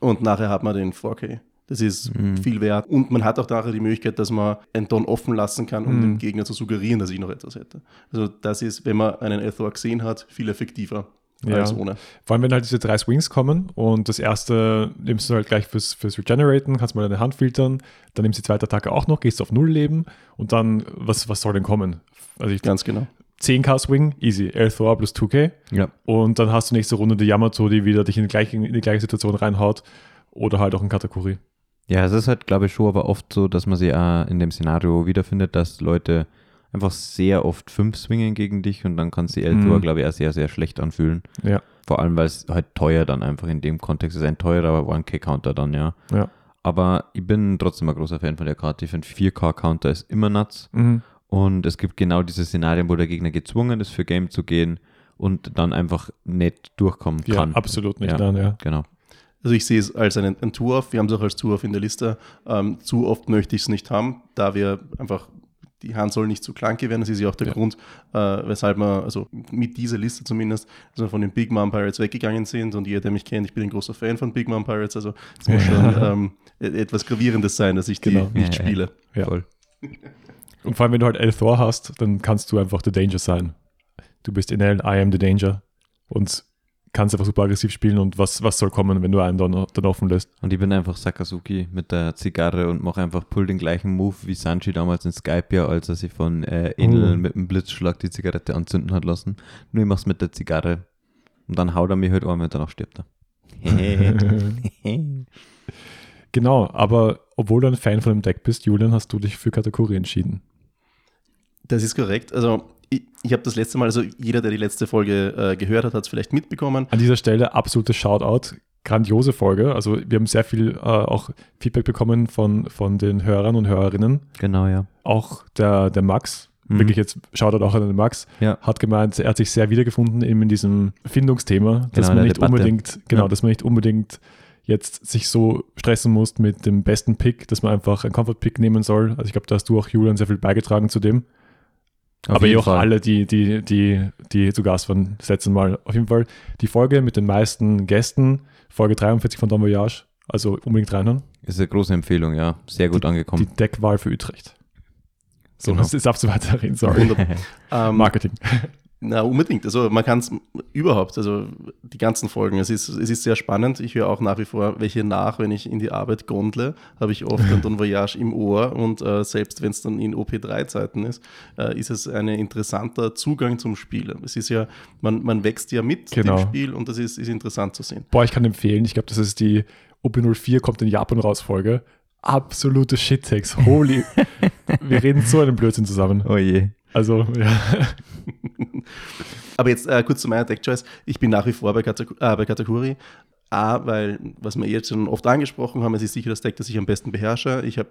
und nachher hat man den 4K. Das ist Mhm. viel wert. Und man hat auch nachher die Möglichkeit, dass man einen Don offen lassen kann, um Mhm. dem Gegner zu suggerieren, dass ich noch etwas hätte. Also das ist, wenn man einen Ethor gesehen hat, viel effektiver Ja. als ohne. Vor allem, wenn halt diese drei Swings kommen und das erste nimmst du halt gleich fürs, fürs Regeneraten, kannst mal deine Hand filtern, dann nimmst du die zweite Attacke auch noch, gehst auf Null Leben und dann, was, was soll denn kommen? Also ich, Ganz genau. 10k Swing, easy, Elthor plus 2k Ja. und dann hast du nächste Runde die Yamato, die wieder dich in die gleiche, in die gleiche Situation reinhaut oder halt auch ein Katakuri. Ja, es ist halt, glaube ich, schon aber oft so, dass man sich auch in dem Szenario wiederfindet, dass Leute einfach sehr oft fünf swingen gegen dich und dann kannst du die Eltor, Mhm. glaube ich, auch sehr, sehr schlecht anfühlen. Ja. Vor allem, weil es halt teuer dann einfach in dem Kontext ist. Ein teurer 1K-Counter dann, ja. Ja. Aber ich bin trotzdem ein großer Fan von der Karte. Ich finde 4K-Counter ist immer nuts. Mhm. Und es gibt genau diese Szenarien, wo der Gegner gezwungen ist, für Game zu gehen und dann einfach nicht durchkommen Ja, kann. absolut nicht. Ja. Nein, ja. Genau. Also ich sehe es als einen, einen Tour-Off. Wir haben es auch als Tour-Off in der Liste. Ähm, zu oft möchte ich es nicht haben, da wir einfach die Hand soll nicht zu clunky werden. Das ist ja auch der Ja. Grund, äh, weshalb wir, also mit dieser Liste zumindest, dass wir von den Big Mom Pirates weggegangen sind. Und jeder, der mich kennt, ich bin ein großer Fan von Big Mom Pirates. Also es muss schon ähm, e- etwas Gravierendes sein, dass ich die Genau. nicht spiele. Ja. Voll. Und vor allem, wenn du halt Elthor hast, dann kannst du einfach the Danger sein. Du bist in L, I am the Danger und kannst einfach super aggressiv spielen und was, was soll kommen, wenn du einen dann, dann offen lässt. Und ich bin einfach Sakazuki mit der Zigarre und mache einfach pull den gleichen Move wie Sanji damals in Skype, ja, als er sich von äh, Enel Oh. mit dem Blitzschlag die Zigarette anzünden hat lassen. Nur ich mach's mit der Zigarre. Und dann haut er mich halt um und danach stirbt er. Genau, aber obwohl du ein Fan von dem Deck bist, Julian, hast du dich für Kategorie entschieden. Das ist korrekt. Also ich, ich habe das letzte Mal, also jeder, der die letzte Folge äh, gehört hat, hat es vielleicht mitbekommen. An dieser Stelle absolutes Shoutout. Grandiose Folge. Also wir haben sehr viel äh, auch Feedback bekommen von, von den Hörern und Hörerinnen. genau, ja. Auch der, der Max, Mhm. wirklich jetzt Shoutout auch an den Max, Ja. hat gemeint, er hat sich sehr wiedergefunden eben in diesem Findungsthema, dass Genau, man nicht Debatte. unbedingt, genau, Ja. dass man nicht unbedingt jetzt sich so stressen muss mit dem besten Pick, dass man einfach einen Comfort-Pick nehmen soll. Also ich glaube, da hast du auch, Julian, sehr viel beigetragen zu dem. Auf aber eh auch Fall. alle, die, die, die, die zu Gast waren, das letzte Mal. Auf jeden Fall die Folge mit den meisten Gästen, Folge 43 von Don Voyage. Also unbedingt reinhören. Ist eine große Empfehlung, ja. Sehr gut Die angekommen. Deckwahl für Utrecht. So, Genau. das ist ab zu weiterreden, sorry. Ähm, Marketing. Na, unbedingt. Also man kann es überhaupt, also die ganzen Folgen. Es ist, es ist sehr spannend. Ich höre auch nach wie vor welche nach, wenn ich in die Arbeit gondle, habe ich oft ein Don Voyage im Ohr und äh, selbst wenn es dann in OP3-Zeiten ist, äh, ist es ein interessanter Zugang zum Spiel. Es ist ja, man, man wächst ja mit Genau. dem Spiel und das ist, ist interessant zu sehen. Boah, ich kann empfehlen, ich glaube, das ist die OP04 kommt in Japan raus Folge. Absolute Shit-Takes. Holy. Wir reden so einen Blödsinn zusammen. oh je. Also, ja. Aber jetzt äh, kurz zu meiner Deck-Choice. Ich bin nach wie vor bei, Kataku äh, bei Katakuri. A, weil, was wir jetzt schon oft angesprochen haben, es ist sicher das Deck, das ich am besten beherrsche. Ich habe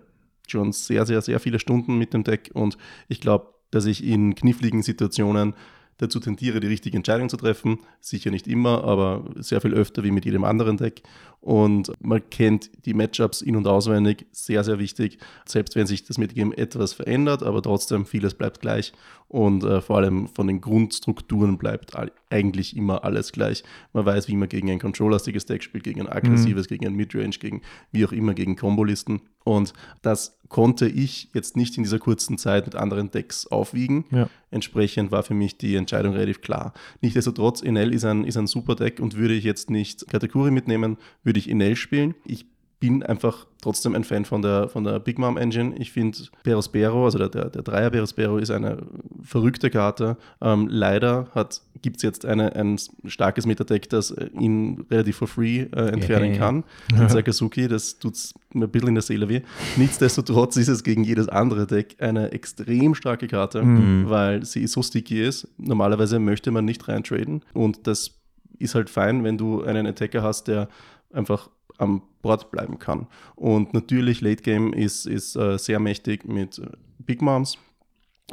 schon sehr, sehr, sehr viele Stunden mit dem Deck und ich glaube, dass ich in kniffligen Situationen dazu tendiere, die richtige Entscheidung zu treffen. Sicher nicht immer, aber sehr viel öfter wie mit jedem anderen Deck. Und man kennt die Matchups in- und auswendig, sehr, sehr wichtig. Selbst wenn sich das Metagame etwas verändert, aber trotzdem vieles bleibt gleich. Und äh, vor allem von den Grundstrukturen bleibt all, eigentlich immer alles gleich. Man weiß, wie man gegen ein controllastiges Deck spielt, gegen ein aggressives, gegen ein Midrange, gegen wie auch immer, gegen Kombolisten. Und das konnte ich jetzt nicht in dieser kurzen Zeit mit anderen Decks aufwiegen. Ja. Entsprechend war für mich die Entscheidung relativ klar. Nichtsdestotrotz, Enel ist ein, ist ein super Deck und würde ich jetzt nicht Katakuri mitnehmen, würde ich Enel spielen. Ich bin einfach trotzdem ein Fan von der, von der Big Mom Engine. Ich finde Perospero, also der, der, der Dreier Perospero ist eine verrückte Karte. Ähm, leider gibt es jetzt eine, ein starkes Metadeck, das ihn relativ for free äh, entfernen Yeah. kann. Sakazuki, das tut mir ein bisschen in der Seele weh. Nichtsdestotrotz ist es gegen jedes andere Deck eine extrem starke Karte, Mhm. weil sie so sticky ist. Normalerweise möchte man nicht reintraden und das ist halt fein, wenn du einen Attacker hast, der einfach am Board bleiben kann. Und natürlich, Late Game ist, ist äh, sehr mächtig mit äh, Big Moms.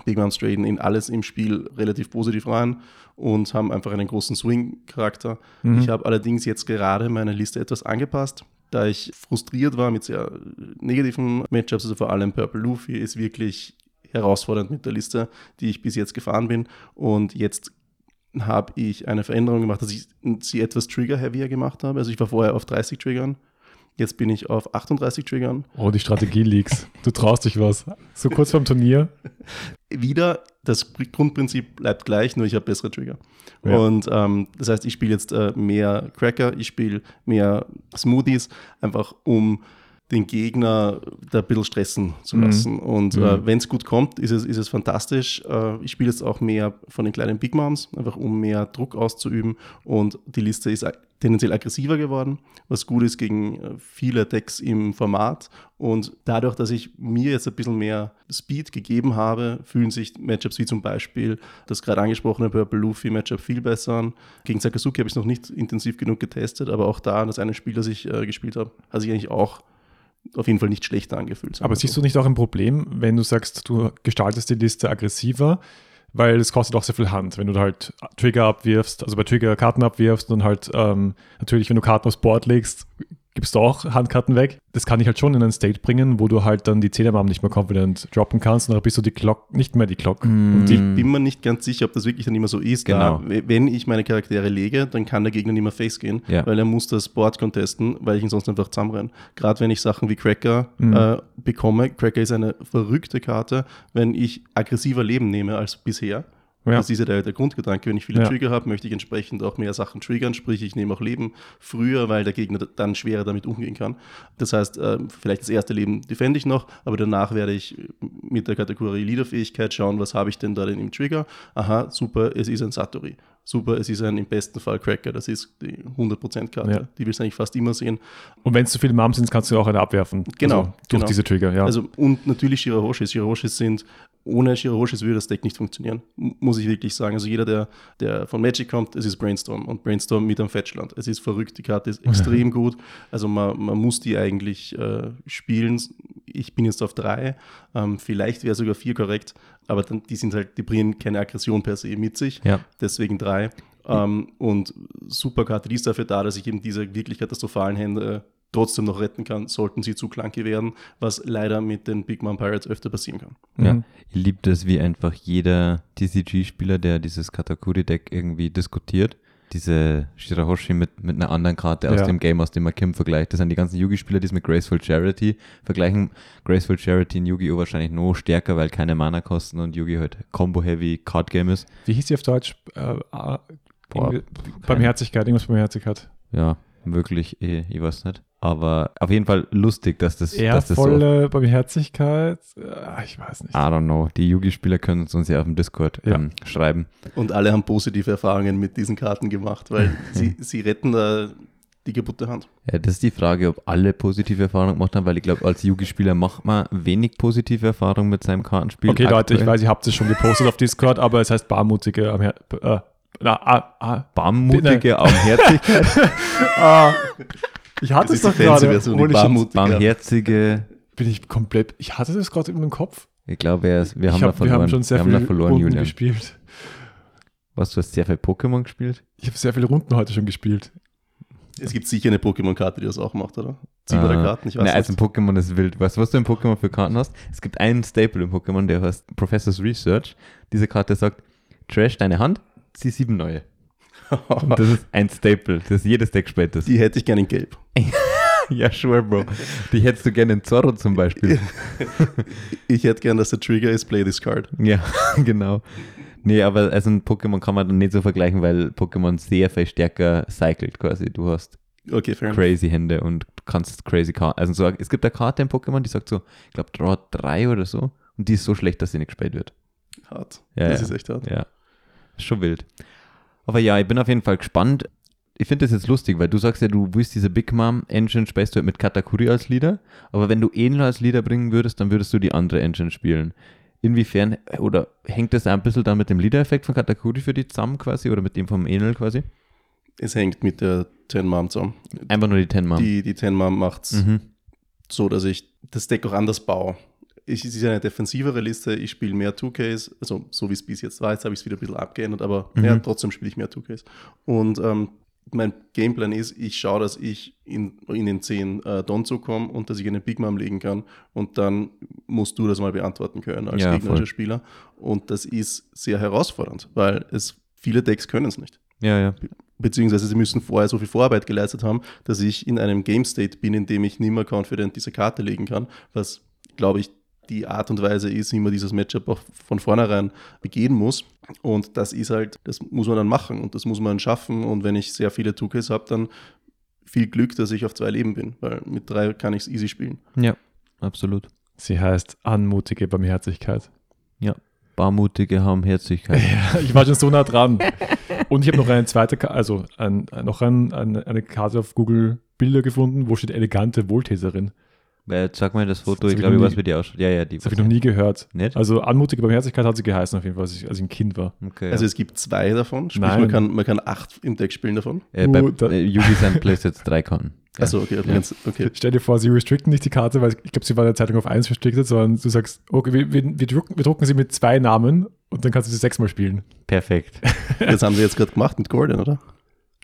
Big Moms traden in alles im Spiel relativ positiv rein und haben einfach einen großen Swing-Charakter. Mhm. Ich habe allerdings jetzt gerade meine Liste etwas angepasst, da ich frustriert war mit sehr negativen Matchups, also vor allem Purple Luffy ist wirklich herausfordernd mit der Liste, die ich bis jetzt gefahren bin. Und jetzt habe ich eine Veränderung gemacht, dass ich sie etwas trigger-heavier gemacht habe. Also ich war vorher auf 30 Triggern. Jetzt bin ich auf 38 Triggern. Oh, die Strategie liegt's. Du traust dich was. So kurz vorm Turnier. Wieder, das Grundprinzip bleibt gleich, nur ich habe bessere Trigger. Ja. Und ähm, das heißt, ich spiele jetzt äh, mehr Cracker, ich spiele mehr Smoothies, einfach um den Gegner da ein bisschen stressen zu Mhm. lassen. Und Mhm. äh, wenn es gut kommt, ist es, ist es fantastisch. Äh, ich spiele jetzt auch mehr von den kleinen Big Moms, einfach um mehr Druck auszuüben. Und die Liste ist tendenziell aggressiver geworden, was gut ist gegen äh, viele Decks im Format. Und dadurch, dass ich mir jetzt ein bisschen mehr Speed gegeben habe, fühlen sich Matchups wie zum Beispiel das gerade angesprochene Purple Luffy Matchup viel besser an. Gegen Sakazuki habe ich es noch nicht intensiv genug getestet, aber auch da, das eine Spiel, das ich äh, gespielt habe, hat sich eigentlich auch auf jeden Fall nicht schlechter angefühlt. Aber siehst du nicht auch ein Problem, wenn du sagst, du gestaltest die Liste aggressiver, weil es kostet auch sehr viel Hand, wenn du halt Trigger abwirfst, also bei Trigger Karten abwirfst und halt ähm, natürlich, wenn du Karten aufs Board legst, gibst du auch Handkarten weg. Das kann ich halt schon in ein State bringen, wo du halt dann die Zählermam nicht mehr confident droppen kannst und dann bist du die Glock, nicht mehr die Glock. Und Ich bin mir nicht ganz sicher, ob das wirklich dann immer so ist. Genau. Da, wenn ich meine Charaktere lege, dann kann der Gegner nicht mehr face gehen, Ja. weil er muss das Board contesten, weil ich ihn sonst einfach zusammenrenne. Gerade wenn ich Sachen wie Cracker Mhm. äh, bekomme. Cracker ist eine verrückte Karte, wenn ich aggressiver Leben nehme als bisher. Ja. Das ist ja der, der Grundgedanke. Wenn ich viele Ja. Trigger habe, möchte ich entsprechend auch mehr Sachen triggern, sprich ich nehme auch Leben früher, weil der Gegner dann schwerer damit umgehen kann. Das heißt, äh, vielleicht das erste Leben defende ich noch, aber danach werde ich mit der Kategorie Leaderfähigkeit schauen, was habe ich denn da denn im Trigger. Aha, super, es ist ein Satori. Super, es ist ein im besten Fall Cracker, das ist die 100%-Karte. Ja. Die willst du eigentlich fast immer sehen. und wenn es zu viele Mams sind, kannst du auch eine abwerfen. Genau, Also durch genau. diese Trigger, ja. Also und natürlich Shirahoshis. Shirahoshis sind, ohne Shirahoshis würde das Deck nicht funktionieren, muss ich wirklich sagen. Also jeder, der, der von Magic kommt, es ist Brainstorm und Brainstorm mit einem Fetchland. Es ist verrückt, die Karte ist extrem gut. Also man, man muss die eigentlich äh, spielen. Ich bin jetzt auf drei, ähm, vielleicht wäre sogar vier korrekt, aber dann, die sind halt, die bringen keine Aggression per se mit sich Ja. deswegen drei. Ähm, und Superkarte, die ist dafür da, dass ich eben diese wirklich katastrophalen Hände trotzdem noch retten kann, sollten sie zu clunky werden, was leider mit den Big Mom Pirates öfter passieren kann. Ja, Mhm. ich liebe das, wie einfach jeder TCG-Spieler, der dieses Katakuri-Deck irgendwie diskutiert, diese Shirahoshi mit, mit einer anderen Karte aus Ja. dem Game, aus dem man Kim vergleicht. Das sind die ganzen Yugi-Spieler, die es mit Graceful Charity vergleichen. Graceful Charity in Yu-Gi-Oh! wahrscheinlich noch stärker, weil keine Mana kosten und Yugi halt Combo-Heavy Card Game ist. Wie hieß die auf Deutsch? Äh, äh, Boah, Barmherzigkeit, irgendwas Barmherzigkeit. Ja, wirklich, eh, ich weiß nicht. Aber auf jeden Fall lustig, dass das, dass das so. Ehrvolle Barmherzigkeit? Äh, ich weiß nicht. I don't know. Die Yugi-Spieler können es uns ja auf dem Discord Ja. ähm, schreiben. Und alle haben positive Erfahrungen mit diesen Karten gemacht, weil sie, sie retten da die kaputte Hand. Ja, das ist die Frage, ob alle positive Erfahrungen gemacht haben, weil ich glaube, als Yugi-Spieler macht man wenig positive Erfahrungen mit seinem Kartenspiel. Okay, Leute, ich aktuell. weiß, ihr habt es schon gepostet auf Discord, aber es heißt barmutige äh, na, ah, ah, Barmmutige Barmherzigkeit, ah. Ich hatte es doch gerade. Version, die barmutige. barmherzige. Bin ich komplett. Ich hatte das gerade in meinem Kopf. Ich glaube, er ist- wir haben ich da hab, wir verloren. haben schon sehr wir viele verloren, Runden Julian. gespielt. Was, du hast sehr viel Pokémon gespielt? Ich habe sehr viele Runden heute schon gespielt. Es gibt sicher eine Pokémon-Karte, die das auch macht, oder? Ziehbare Ah. Karten, ich weiß Nein, also nicht. ein Pokémon ist wild. Weißt du, was du im Pokémon für Karten hast? Es gibt einen Staple im Pokémon, der heißt Professor's Research. Diese Karte sagt, trash deine Hand, zieh sieben neue. Und das ist ein Staple, das jedes Deck das. Die hätte ich gerne in Gelb. Ja, sure, Bro. Die hättest du gerne in Zorro zum Beispiel. Ich hätte gern, dass der Trigger ist Play this card. Ja, genau. Nee, aber also ein Pokémon kann man dann nicht so vergleichen, weil Pokémon sehr viel stärker cycelt quasi. Du hast Okay, fair enough. crazy Hände und kannst crazy Karten. Also so, es gibt eine Karte im Pokémon, die sagt so, ich glaube Draw 3 oder so. Und die ist so schlecht, dass sie nicht gespielt wird. Hart. Ja, das ja. ist echt hart. Ja. Ist schon wild. Aber ja, ich bin auf jeden Fall gespannt. Ich finde das jetzt lustig, weil du sagst ja, du willst diese Big Mom Engine spielst du halt mit Katakuri als Leader, aber wenn du Enel als Leader bringen würdest, dann würdest du die andere Engine spielen. Inwiefern, oder hängt das ein bisschen dann mit dem Leader-Effekt von Katakuri für die zusammen quasi oder mit dem vom Enel quasi? Es hängt mit der 10 Mom zusammen. Einfach nur die 10 Mann. Die, die 10 Mom macht es Mhm. so, dass ich das Deck auch anders baue. Ich, es ist eine defensivere Liste, ich spiele mehr 2Ks, also so wie es bis jetzt war, jetzt habe ich es wieder ein bisschen abgeändert, aber Mhm. ja, trotzdem spiele ich mehr 2Ks. Und ähm, mein Gameplan ist, ich schaue, dass ich in, in den 10 äh, Donzo komme und dass ich eine Big Mom legen kann und dann musst du das mal beantworten können als Ja, gegnerischer voll. Spieler. Und das ist sehr herausfordernd, weil es viele Decks können es nicht Ja, ja. beziehungsweise sie müssen vorher so viel Vorarbeit geleistet haben, dass ich in einem Game State bin, in dem ich nicht mehr confident diese Karte legen kann, was, glaube ich, die Art und Weise ist, wie man dieses Matchup auch von vornherein begehen muss. Und das ist halt, das muss man dann machen und das muss man schaffen. Und wenn ich sehr viele 2Ks habe, dann viel Glück, dass ich auf zwei Leben bin, weil mit drei kann ich es easy spielen. Ja, absolut. Sie heißt anmutige Barmherzigkeit. Barmutige haben Herzlichkeit. Ja, ich war schon so nah dran. Und ich habe noch eine zweite, also ein, noch ein, eine, eine Karte auf Google Bilder gefunden, wo steht elegante Wohltäterin. Weil, Jetzt sag mal das Foto, Das ich glaube, ich weiß, wie die ausschaut. Ja, ja, die Das habe ich noch nie gehört. Nicht? Also anmutige Barmherzigkeit hat sie geheißen auf jeden Fall, als ich, als ich ein Kind war. Okay, Also ja. es gibt zwei davon, sprich Nein. man kann, man kann acht im Deck spielen davon. äh, bei Uh, äh, Yugi sind Plays jetzt drei Karten. Ja. Achso, okay, Ja. ganz- okay. Stell dir vor, sie restricten nicht die Karte, weil ich glaube, sie war in der Zeitung auf 1 restricted, sondern du sagst, okay, wir, wir, wir, drucken, wir drucken sie mit zwei Namen und dann kannst du sie sechsmal spielen. Perfekt. Das haben sie jetzt gerade gemacht mit Gordon, oder?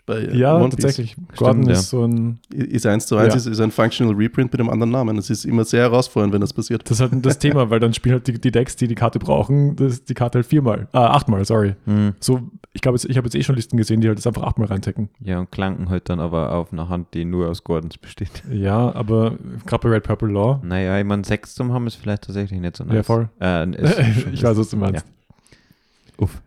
Bei äh, Ja, One Piece. tatsächlich. Gordon ja. ist so ein. Ist eins zu eins, Ja. ist, ist ein Functional Reprint mit einem anderen Namen. Es ist immer sehr herausfordernd, wenn das passiert. Das ist halt das Thema, weil dann spielen halt die, die Decks, die die Karte brauchen, das, die Karte halt viermal. Ah, achtmal, sorry. Mhm. So, ich glaube, ich habe jetzt eh schon Listen gesehen, die halt das einfach achtmal reintecken. Ja, und klanken halt dann aber auf einer Hand, die nur aus Gordons besteht. Ja, aber gerade bei Red Purple Law. Naja, ich meine, sechs zum haben ist vielleicht tatsächlich nicht so nice. Ja, voll. Äh, ich weiß, was du meinst. Uff.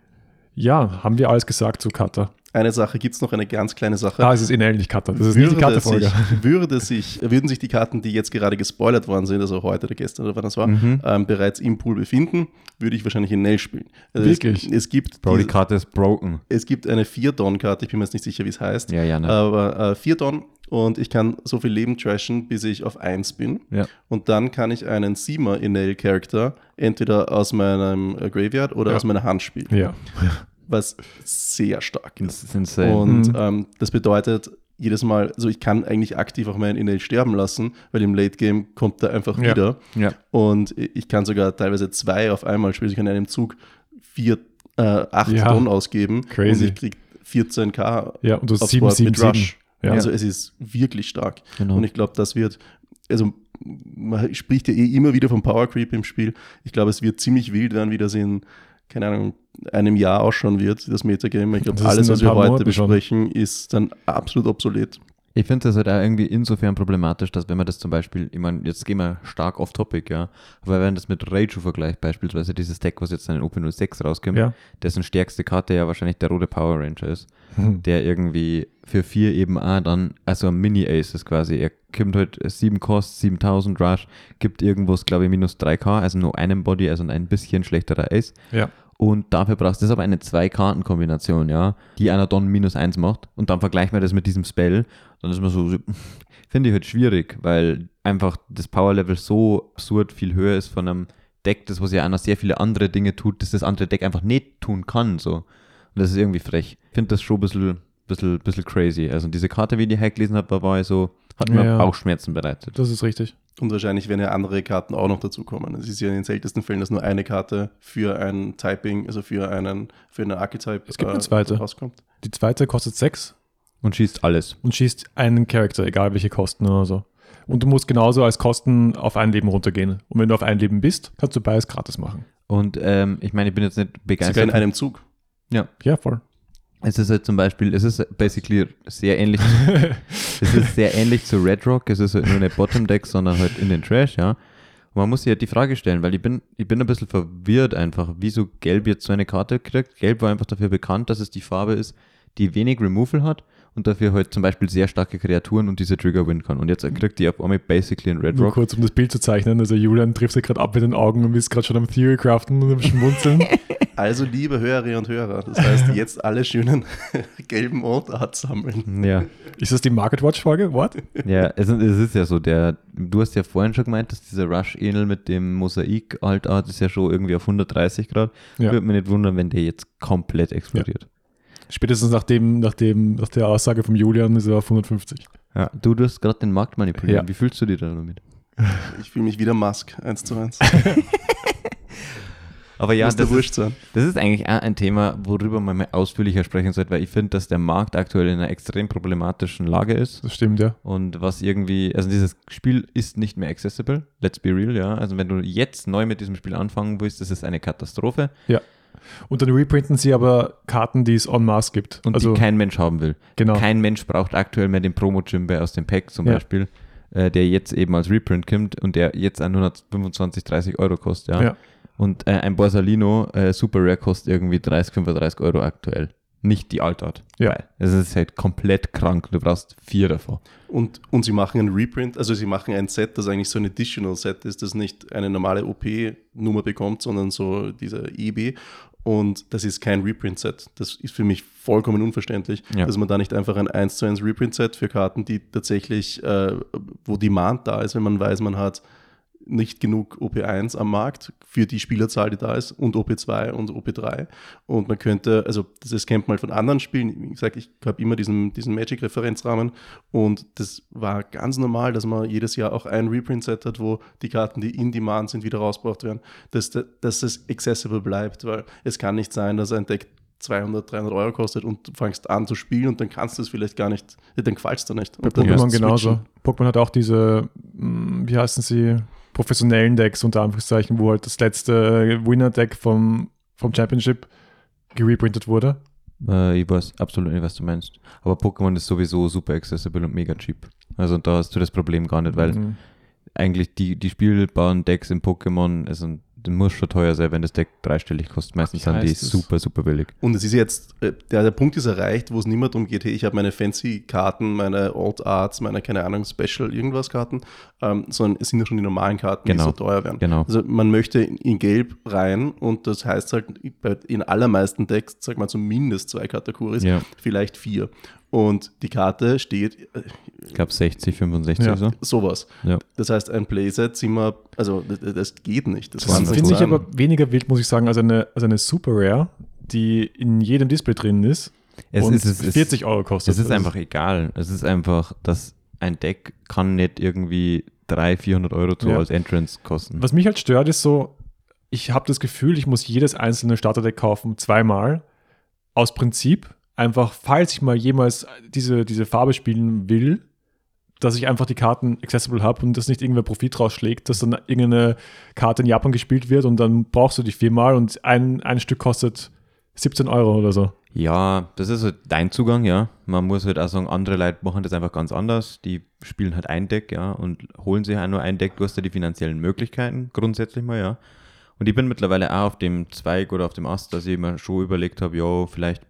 Ja, haben wir alles gesagt zu Cutter. Eine Sache gibt es noch, eine ganz kleine Sache. Ah, es ist inhalt, nicht Cutter. Das ist nicht die würde, Cutter-Folge. sich, würde sich, würden sich die Karten, die jetzt gerade gespoilert worden sind, also heute oder gestern oder wann das war, Mhm. ähm, bereits im Pool befinden, würde ich wahrscheinlich in Nell spielen. Also Wirklich? Es, es, gibt Bro, die diese- Karte ist broken. es gibt eine 4-Don-Karte, ich bin mir jetzt nicht sicher, wie es heißt, Ja, ja, ne. aber äh, 4 Don und ich kann so viel Leben trashen, bis ich auf 1 bin. Ja. Und dann kann ich einen Seamer Enel Charakter entweder aus meinem äh, Graveyard oder Ja. aus meiner Hand spielen, Ja. was sehr stark ist. Das ist insane. Und Mhm. ähm, das bedeutet, jedes Mal, also ich kann eigentlich aktiv auch meinen Enel sterben lassen, weil im Late Game kommt er einfach Ja. wieder. ja. Und ich kann sogar teilweise zwei auf einmal spielen. Ich kann in einem Zug vier, äh, acht Ja. Tonnen ausgeben Crazy. und ich kriege 14k Ja, und du hast aufs 7, Board 7, mit 7. Rush. Ja. Also es ist wirklich stark. Genau. Und ich glaube, das wird, also man spricht ja eh immer wieder vom Power Creep im Spiel. Ich glaube, es wird ziemlich wild werden, wie das in, keine Ahnung, einem Jahr ausschauen wird, das Metagame. Ich glaube, alles, was wir heute Monaten schon. besprechen, ist dann absolut obsolet. Ich finde das halt auch irgendwie insofern problematisch, dass wenn man das zum Beispiel, ich meine, jetzt gehen wir stark off topic, ja, aber wenn man das mit Raichu vergleicht, beispielsweise dieses Deck, was jetzt in den Open 06 rauskommt, Ja. dessen stärkste Karte ja wahrscheinlich der rote Power Ranger ist, Hm. der irgendwie für vier eben auch dann, also ein Mini-Ace ist quasi, er kommt halt 7 Cost, 7000 Rush, gibt irgendwas, glaube ich, minus 3k, also nur einen Body, also ein bisschen schlechterer Ace. Ja. Und dafür brauchst du das aber eine Zwei-Karten-Kombination, ja, die einer Don minus eins macht. Und dann vergleicht man das mit diesem Spell. Dann ist man so, finde ich halt schwierig, weil einfach das Power-Level so absurd viel höher ist von einem Deck, das was ja einer sehr viele andere Dinge tut, das das andere Deck einfach nicht tun kann, so. Und das ist irgendwie frech. Ich finde das schon ein bisschen, bisschen, bisschen crazy. Also diese Karte, wie ich die halt gelesen habe, war ich so, hat mir Ja. Bauchschmerzen bereitet. Das ist richtig. Und wahrscheinlich werden ja andere Karten auch noch dazukommen. Es ist ja in den seltensten Fällen, dass nur eine Karte für ein Typing, also für einen, für einen Archetype Es gibt eine zweite. rauskommt. Die zweite kostet 6 Und schießt alles. und schießt einen Charakter, egal welche Kosten oder so. Und du musst genauso als Kosten auf ein Leben runtergehen. Und wenn du auf ein Leben bist, kannst du beides gratis machen. Und ähm, ich meine, ich bin jetzt nicht begeistert. Sogar in einem Zug. ja, Ja, voll. Es ist halt zum Beispiel, es ist basically sehr ähnlich, es ist sehr ähnlich zu Red Rock, es ist halt nur eine Bottom Deck, sondern halt in den Trash, ja. Und man muss sich halt die Frage stellen, weil ich bin, ich bin ein bisschen verwirrt einfach, wieso Gelb jetzt so eine Karte kriegt. Gelb war einfach dafür bekannt, dass es die Farbe ist, die wenig Removal hat und dafür halt zum Beispiel sehr starke Kreaturen und diese Trigger win kann. Und jetzt kriegt die auf einmal basically in Red Nur Rock. kurz, um das Bild zu zeichnen. Also Julian trifft sich gerade ab mit den Augen und ist gerade schon am Theorycraften und am Schmunzeln. Also, liebe Hörerinnen und Hörer, das heißt, jetzt alle schönen gelben Ort sammeln. Ja, ist das die Market Watch Folge? What? ja es, es ist ja so, der, du hast ja vorhin schon gemeint, dass dieser Rush-Ähnel mit dem Mosaik Altart ist ja schon irgendwie auf 130 Grad. Ja. Würde mich nicht wundern, wenn der jetzt komplett explodiert. Spätestens nach, dem, nach, dem, nach der Aussage vom Julian ist er auf 150. Ja, du, du hast gerade den Markt manipuliert. Ja. Wie fühlst du dich da damit? Ich fühle mich wieder Musk, eins zu eins. Aber ja, Muss das wurscht ist, sein. das ist eigentlich auch ein Thema, worüber man mal ausführlicher sprechen sollte, weil ich finde, dass der Markt aktuell in einer extrem problematischen Lage ist. Das stimmt, ja. Und was irgendwie, also dieses Spiel ist nicht mehr accessible, let's be real, ja. Also wenn du jetzt neu mit diesem Spiel anfangen willst, ist es eine Katastrophe Und dann reprinten sie aber Karten, die es en masse gibt. und also, die kein Mensch haben will. genau. Kein Mensch braucht aktuell mehr den Promo-Jimbe aus dem Pack zum Ja. Beispiel, äh, der jetzt eben als Reprint kommt und der jetzt an 125, 30 Euro kostet, ja. Ja. Und äh, ein Borsalino äh, Super Rare kostet irgendwie 30, 35 Euro aktuell. Nicht die Altart. Ja. Weil Es ist halt komplett krank. Du brauchst vier davon. Und, und sie machen ein Reprint, also sie machen ein Set, das eigentlich so ein Additional Set ist, das nicht eine normale OP-Nummer bekommt, sondern so dieser EB. Und das ist kein Reprint-Set. Das ist für mich vollkommen unverständlich, Ja. dass man da nicht einfach ein 1 zu 1 Reprint-Set für Karten, die tatsächlich, äh, wo Demand da ist, wenn man weiß, man hat nicht genug OP1 am Markt für die Spielerzahl, die da ist, und OP2 und OP3. Und man könnte, also das, kennt man halt von anderen Spielen. Wie gesagt, ich habe immer diesen, diesen Magic-Referenzrahmen und das war ganz normal, dass man jedes Jahr auch ein Reprint-Set hat, wo die Karten, die in Demand sind, wieder rausgebracht werden, dass, dass es accessible bleibt, weil es kann nicht sein, dass ein Deck 200, 300 Euro kostet und du fängst an zu spielen und dann kannst du es vielleicht gar nicht, dann es dir nicht. Bei Und dann Pokémon du genauso. Pokémon hat auch diese, mh, wie heißen sie, professionellen Decks unter Anführungszeichen, wo halt das letzte Winner-Deck vom, vom Championship gereprintet wurde. Äh, ich weiß absolut nicht, was du meinst. Aber Pokémon ist sowieso super accessible und mega cheap. Also da hast du das Problem gar nicht, weil Mhm. eigentlich die, die spielbaren Decks in Pokémon, also das muss schon teuer sein, wenn das Deck dreistellig kostet. Meistens sind die super, super billig. Und es ist jetzt, äh, der, der Punkt ist erreicht, wo es nicht mehr darum geht, hey, ich habe meine Fancy-Karten, meine Alt-Arts, meine, keine Ahnung, Special-Irgendwas-Karten, ähm, sondern es sind ja schon die normalen Karten, Genau. die so teuer werden. Genau. Also man möchte in, in Gelb rein und das heißt halt bei- in allermeisten Decks, sag mal zumindest zwei Kategorien, Ja, vielleicht vier. Und die Karte steht äh, ich glaube 60, 65 Ja. so. sowas. Ja. Das heißt, ein Playset sind wir, also das, das geht nicht. Das, Das finde ich aber weniger wild, muss ich sagen, als eine, als eine Super Rare, die in jedem Display drin ist Es und ist, es, es, 40 Euro kostet. Es ist Also einfach egal. Es ist einfach, dass ein Deck kann nicht irgendwie 300, 400 Euro zu Ja. als Entrance kosten. Was mich halt stört, ist so, ich habe das Gefühl, ich muss jedes einzelne Starterdeck kaufen, zweimal. Aus Prinzip. Einfach, falls ich mal jemals diese, diese Farbe spielen will, dass ich einfach die Karten accessible habe und dass nicht irgendwer Profit rausschlägt, dass dann irgendeine Karte in Japan gespielt wird und dann brauchst du die viermal und ein, ein Stück kostet 17 Euro oder so. Ja, das ist halt dein Zugang, ja. Man muss halt auch sagen, andere Leute machen das einfach ganz anders. Die spielen halt ein Deck, ja, und holen sich auch nur ein Deck. Du hast ja die finanziellen Möglichkeiten, grundsätzlich mal, ja. Und ich bin mittlerweile auch auf dem Zweig oder auf dem Ast, dass ich mir schon überlegt habe, ja, vielleicht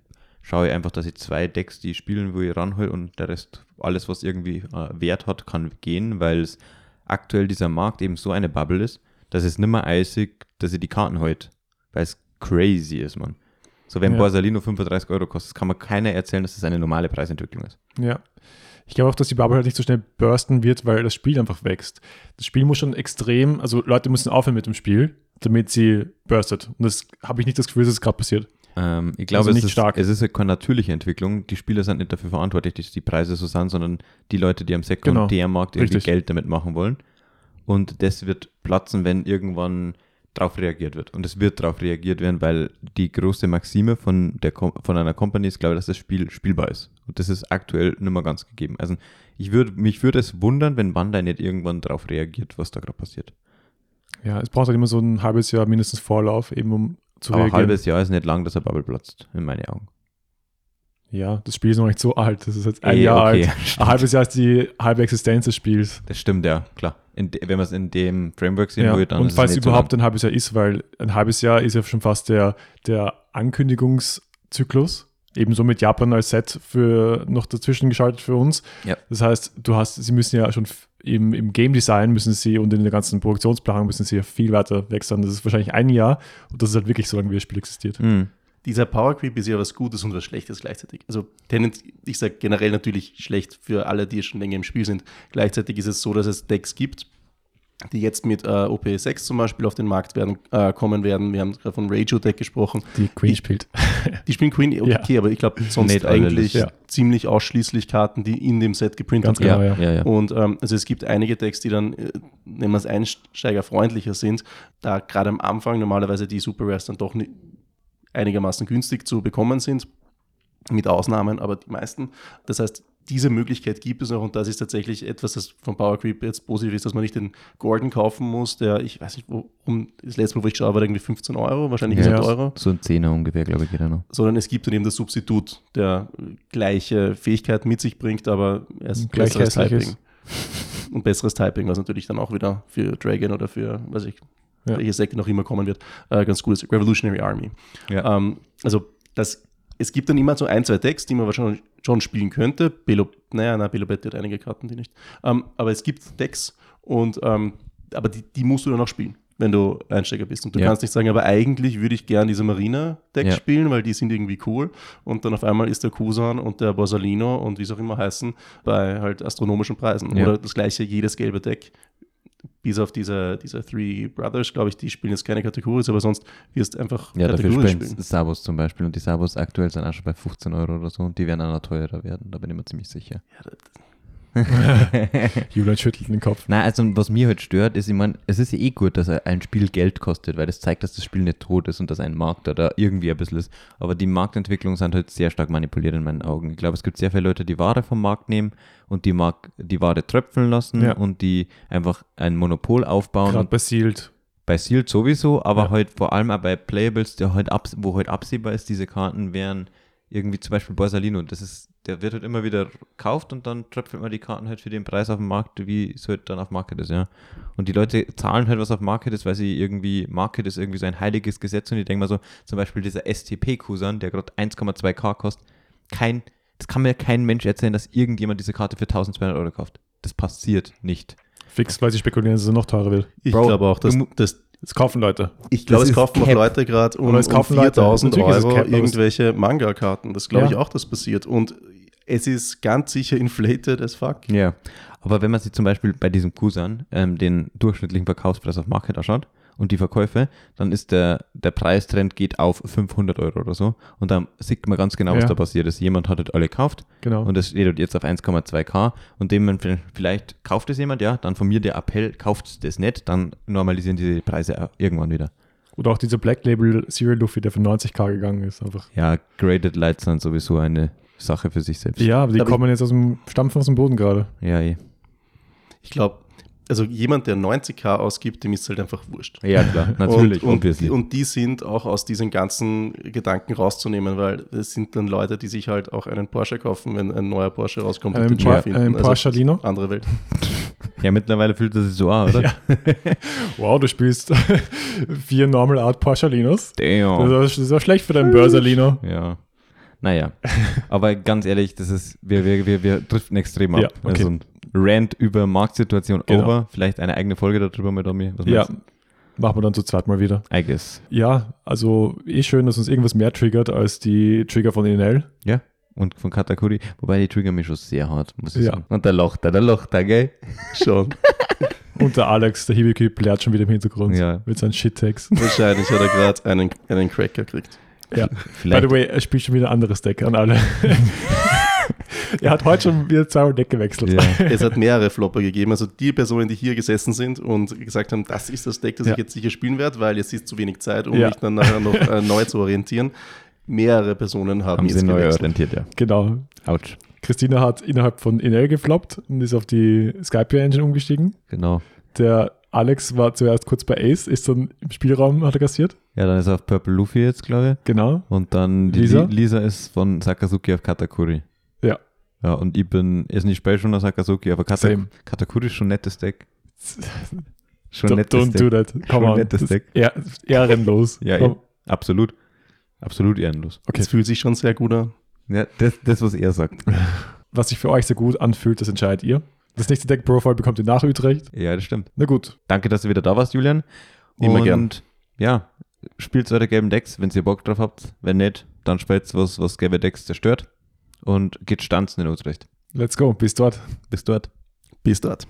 schaue ich einfach, dass ich zwei Decks, die ich spielen will, ranhole und der Rest, alles, was irgendwie äh, Wert hat, kann gehen, weil es aktuell dieser Markt eben so eine Bubble ist, dass es nimmer eisig, dass ich die Karten halt, weil es crazy ist, man. So, wenn Ja. Borsalino 35 Euro kostet, kann man keiner erzählen, dass das eine normale Preisentwicklung ist. Ja. Ich glaube auch, dass die Bubble halt nicht so schnell bursten wird, weil das Spiel einfach wächst. Das Spiel muss schon extrem, also Leute müssen aufhören mit dem Spiel, damit sie burstet. Und das habe ich nicht das Gefühl, dass es gerade passiert. Ähm, ich glaube, Also es, ist, stark. es ist keine natürliche Entwicklung. Die Spieler sind nicht dafür verantwortlich, dass die Preise so sind, sondern die Leute, die am Sekundärmarkt irgendwie Richtig. Geld damit machen wollen. Und das wird platzen, wenn irgendwann darauf reagiert wird. Und es wird darauf reagiert werden, weil die große Maxime von, der, von einer Company ist, glaube ich, dass das Spiel spielbar ist. Und das ist aktuell nicht mehr ganz gegeben. Also ich würd, mich würde es wundern, wenn Bandai nicht irgendwann darauf reagiert, was da gerade passiert. Ja, es braucht halt immer so ein halbes Jahr mindestens Vorlauf, eben um zu Aber ein halbes Jahr ist nicht lang, dass er Bubble platzt, in meinen Augen. Ja, das Spiel ist noch nicht so alt. Das ist jetzt ein Eh, Jahr okay, alt. Ein halbes Jahr ist die halbe Existenz des Spiels. Das stimmt, ja, klar. In wenn man es in dem Framework sehen Ja. will, dann Und ist falls es so überhaupt lang. ein halbes Jahr ist, weil ein halbes Jahr ist ja schon fast der, der Ankündigungszyklus. Ebenso mit Japan als Set für noch dazwischen geschaltet für uns. Ja. Das heißt, du hast, sie müssen ja schon im, im Game Design müssen sie und in der ganzen Produktionsplanung müssen sie ja viel weiter weg sein. Das ist wahrscheinlich ein Jahr und das ist halt wirklich so lange, wie das Spiel existiert. Mhm. Dieser Power Creep ist ja was Gutes und was Schlechtes gleichzeitig. Also Tendenz, ich sage generell natürlich schlecht für alle, die schon länger im Spiel sind. Gleichzeitig ist es so, dass es Decks gibt, die jetzt mit äh, OP6 zum Beispiel auf den Markt werden, äh, kommen werden. Wir haben gerade von Rajo Deck gesprochen. Die Queen Die- spielt. Die spielen Queen, okay, Ja. aber ich glaube sonst Nicht eigentlich ja. ziemlich ausschließlich Karten, die in dem Set geprintet Ganz werden. genau, ja, ja, ja. Und ähm, also es gibt einige Decks, die dann, äh, nennen wir es einsteigerfreundlicher sind, da gerade am Anfang normalerweise die Super Rares dann doch nicht einigermaßen günstig zu bekommen sind, mit Ausnahmen, aber die meisten. Das heißt, diese Möglichkeit gibt es noch und das ist tatsächlich etwas, das von Power Creep jetzt positiv ist, dass man nicht den Gordon kaufen muss, der, ich weiß nicht, worum, das letzte Mal, wo ich schaue, war der irgendwie 15 Euro, wahrscheinlich Ja. er teurer So ein Zehner ungefähr, glaube ich, jeder noch. sondern es gibt dann eben das Substitut, der gleiche Fähigkeiten mit sich bringt, aber er ist Gleich besseres Typing. Und besseres Typing, was natürlich dann auch wieder für Dragon oder für, weiß ich, Ja. welches Deck noch immer kommen wird, äh, ganz gut ist. Revolutionary Army. Ja. Ähm, also das, es gibt dann immer so ein, zwei Decks, die man wahrscheinlich schon spielen könnte. Belo, naja, na, Belobet hat einige Karten, die nicht. Ähm, aber es gibt Decks und ähm, aber die, die musst du dann auch spielen, wenn du Einsteiger bist. Und du Ja. kannst nicht sagen, aber eigentlich würde ich gern diese Marina-Decks Ja. spielen, weil die sind irgendwie cool. Und dann auf einmal ist der Kusan und der Borsalino und wie es auch immer heißen, bei halt astronomischen Preisen. Ja. Oder das gleiche, jedes gelbe Deck bis auf diese, diese Three Brothers, glaube ich, die spielen jetzt keine Kategorie, aber sonst wirst du einfach Ja, dafür Kategorie spielen Sabos zum Beispiel. Und die Sabos aktuell sind auch schon bei 15 Euro oder so. Und die werden auch noch teurer werden, da bin ich mir ziemlich sicher. Julian schüttelt den Kopf. Nein, also was mir halt stört, ist, ich meine, es ist ja eh gut, dass ein Spiel Geld kostet, weil das zeigt, dass das Spiel nicht tot ist und dass ein Markt da, da irgendwie ein bisschen ist. Aber die Marktentwicklungen sind halt sehr stark manipuliert in meinen Augen. Ich glaube, es gibt sehr viele Leute, die Ware vom Markt nehmen und die, Mark die Ware tröpfeln lassen Ja. und die einfach ein Monopol aufbauen. Gerade Und bei Sealed. bei Sealed sowieso, aber Ja. halt vor allem auch bei Playables, der halt abs wo halt absehbar ist, diese Karten wären irgendwie zum Beispiel Borsalino. Das ist, der wird halt immer wieder gekauft und dann tröpfelt man die Karten halt für den Preis auf dem Markt, wie es halt dann auf Market ist, ja. Und die Leute zahlen halt, was auf Market ist, weil sie irgendwie, Market ist irgendwie so ein heiliges Gesetz und ich denke mal so, zum Beispiel dieser STP-Kusan, der gerade 1,2k kostet, kein, das kann mir kein Mensch erzählen, dass irgendjemand diese Karte für 1200 Euro kauft. Das passiert nicht. Fix, weil sie spekulieren, dass es noch teurer will. Ich glaube auch, dass du mu- das Das kaufen Leute. Ich glaube, Das es kaufen auch. Leute gerade um, es um kaufen Leute. 4000 Natürlich ist es Euro es- irgendwelche Manga-Karten. Das glaube ich Ja. auch, das passiert. Und es ist ganz sicher inflated as fuck. Ja, aber wenn man sich zum Beispiel bei diesem Kusan ähm, den durchschnittlichen Verkaufspreis auf Market anschaut und die Verkäufe, dann ist der, der Preistrend geht auf 500 Euro oder so und dann sieht man ganz genau, was Ja. da passiert ist. Jemand hat halt alle gekauft Genau. und es steht halt jetzt auf 1,2k und dem man vielleicht- kauft es jemand, ja, dann von mir der Appell, kauft das nicht, dann normalisieren diese Preise irgendwann wieder. Oder auch dieser Black Label Serial Luffy, der für 90k gegangen ist. Einfach. Ja, Graded Lights sind sowieso eine Sache für sich selbst. Ja, aber die Aber kommen jetzt aus dem Stampfen aus dem Boden gerade. ja, eh. Ich glaube, also jemand, der 90k ausgibt, dem ist halt einfach wurscht. ja klar, natürlich, und, und, und die sind auch aus diesen ganzen Gedanken rauszunehmen, weil es sind dann Leute, die sich halt auch einen Porsche kaufen, wenn ein neuer Porsche rauskommt Einen den Por- finden. einen Porschalino? andere Welt. ja, mittlerweile fühlt das sich so an, oder? Ja. Wow, du spielst vier Normal Art Porschalinos. Damn. Das ist, auch schlecht für deinen Börserlino. Ja. Naja. Aber ganz ehrlich, das ist, wir, wir, wir, wir driften extrem ab. Ja, okay. Also ein Rant über Marktsituation Genau. over. Vielleicht eine eigene Folge darüber mit Domi. Was Ja, meinst machen wir dann zu zweit mal wieder. I guess. Ja, also eh schön, dass uns irgendwas mehr triggert als die Trigger von Inel. Ja. Und von Katakuri. Wobei die triggern mich schon sehr hart, muss ich Ja. sagen. Und der lacht da, der lacht da, gell? Schon. Und der Alex, der Hibiki, plärt schon wieder im Hintergrund Ja. mit seinen Shit-Tags. Wahrscheinlich hat er gerade einen, einen Cracker gekriegt. Ja. By Vielleicht. the way, er spielt schon wieder ein anderes Deck an alle. er hat heute schon wieder zweimal Deck gewechselt. Ja. Es hat mehrere Flopper gegeben. Also die Personen, die hier gesessen sind und gesagt haben, das ist das Deck, das Ja. ich jetzt sicher spielen werde, weil jetzt ist zu wenig Zeit, um Ja. mich dann nachher noch äh, neu zu orientieren. Mehrere Personen haben, Haben jetzt sie neu orientiert, ja. Genau. Autsch. Christina hat innerhalb von Inel gefloppt und ist auf die Skype Engine umgestiegen. Genau. Der Alex war zuerst kurz bei Ace, ist dann im Spielraum, hat er kassiert. Ja, dann ist er auf Purple Luffy jetzt, glaube ich. Genau. Und dann? Lisa, Lisa ist von Sakazuki auf Katakuri. Ja. Ja, und ich bin, ist nicht spät schon auf Sakazuki, aber Kata Same. Katakuri ist schon ein nettes Deck. Schon ein Don't, nettes don't Deck. do that. Schon Come ein on. nettes Deck. ehr- Ehrenlos. Ja, Komm. eh. absolut. Absolut ehrenlos. Okay. Das fühlt sich schon sehr gut an. Ja, das, das was er sagt. Was sich für euch sehr gut anfühlt, das entscheidet ihr. Das nächste Deck-Profile bekommt ihr nach Utrecht. Ja, das stimmt. Na gut. Danke, dass du wieder da warst, Julian. Immer und gern. ja, spielt eure gelben Decks, wenn ihr Bock drauf habt. Wenn nicht, dann spielt was, was gelbe Decks zerstört. Und geht stanzen in Utrecht. Let's go. Bis dort. Bis dort. Bis dort.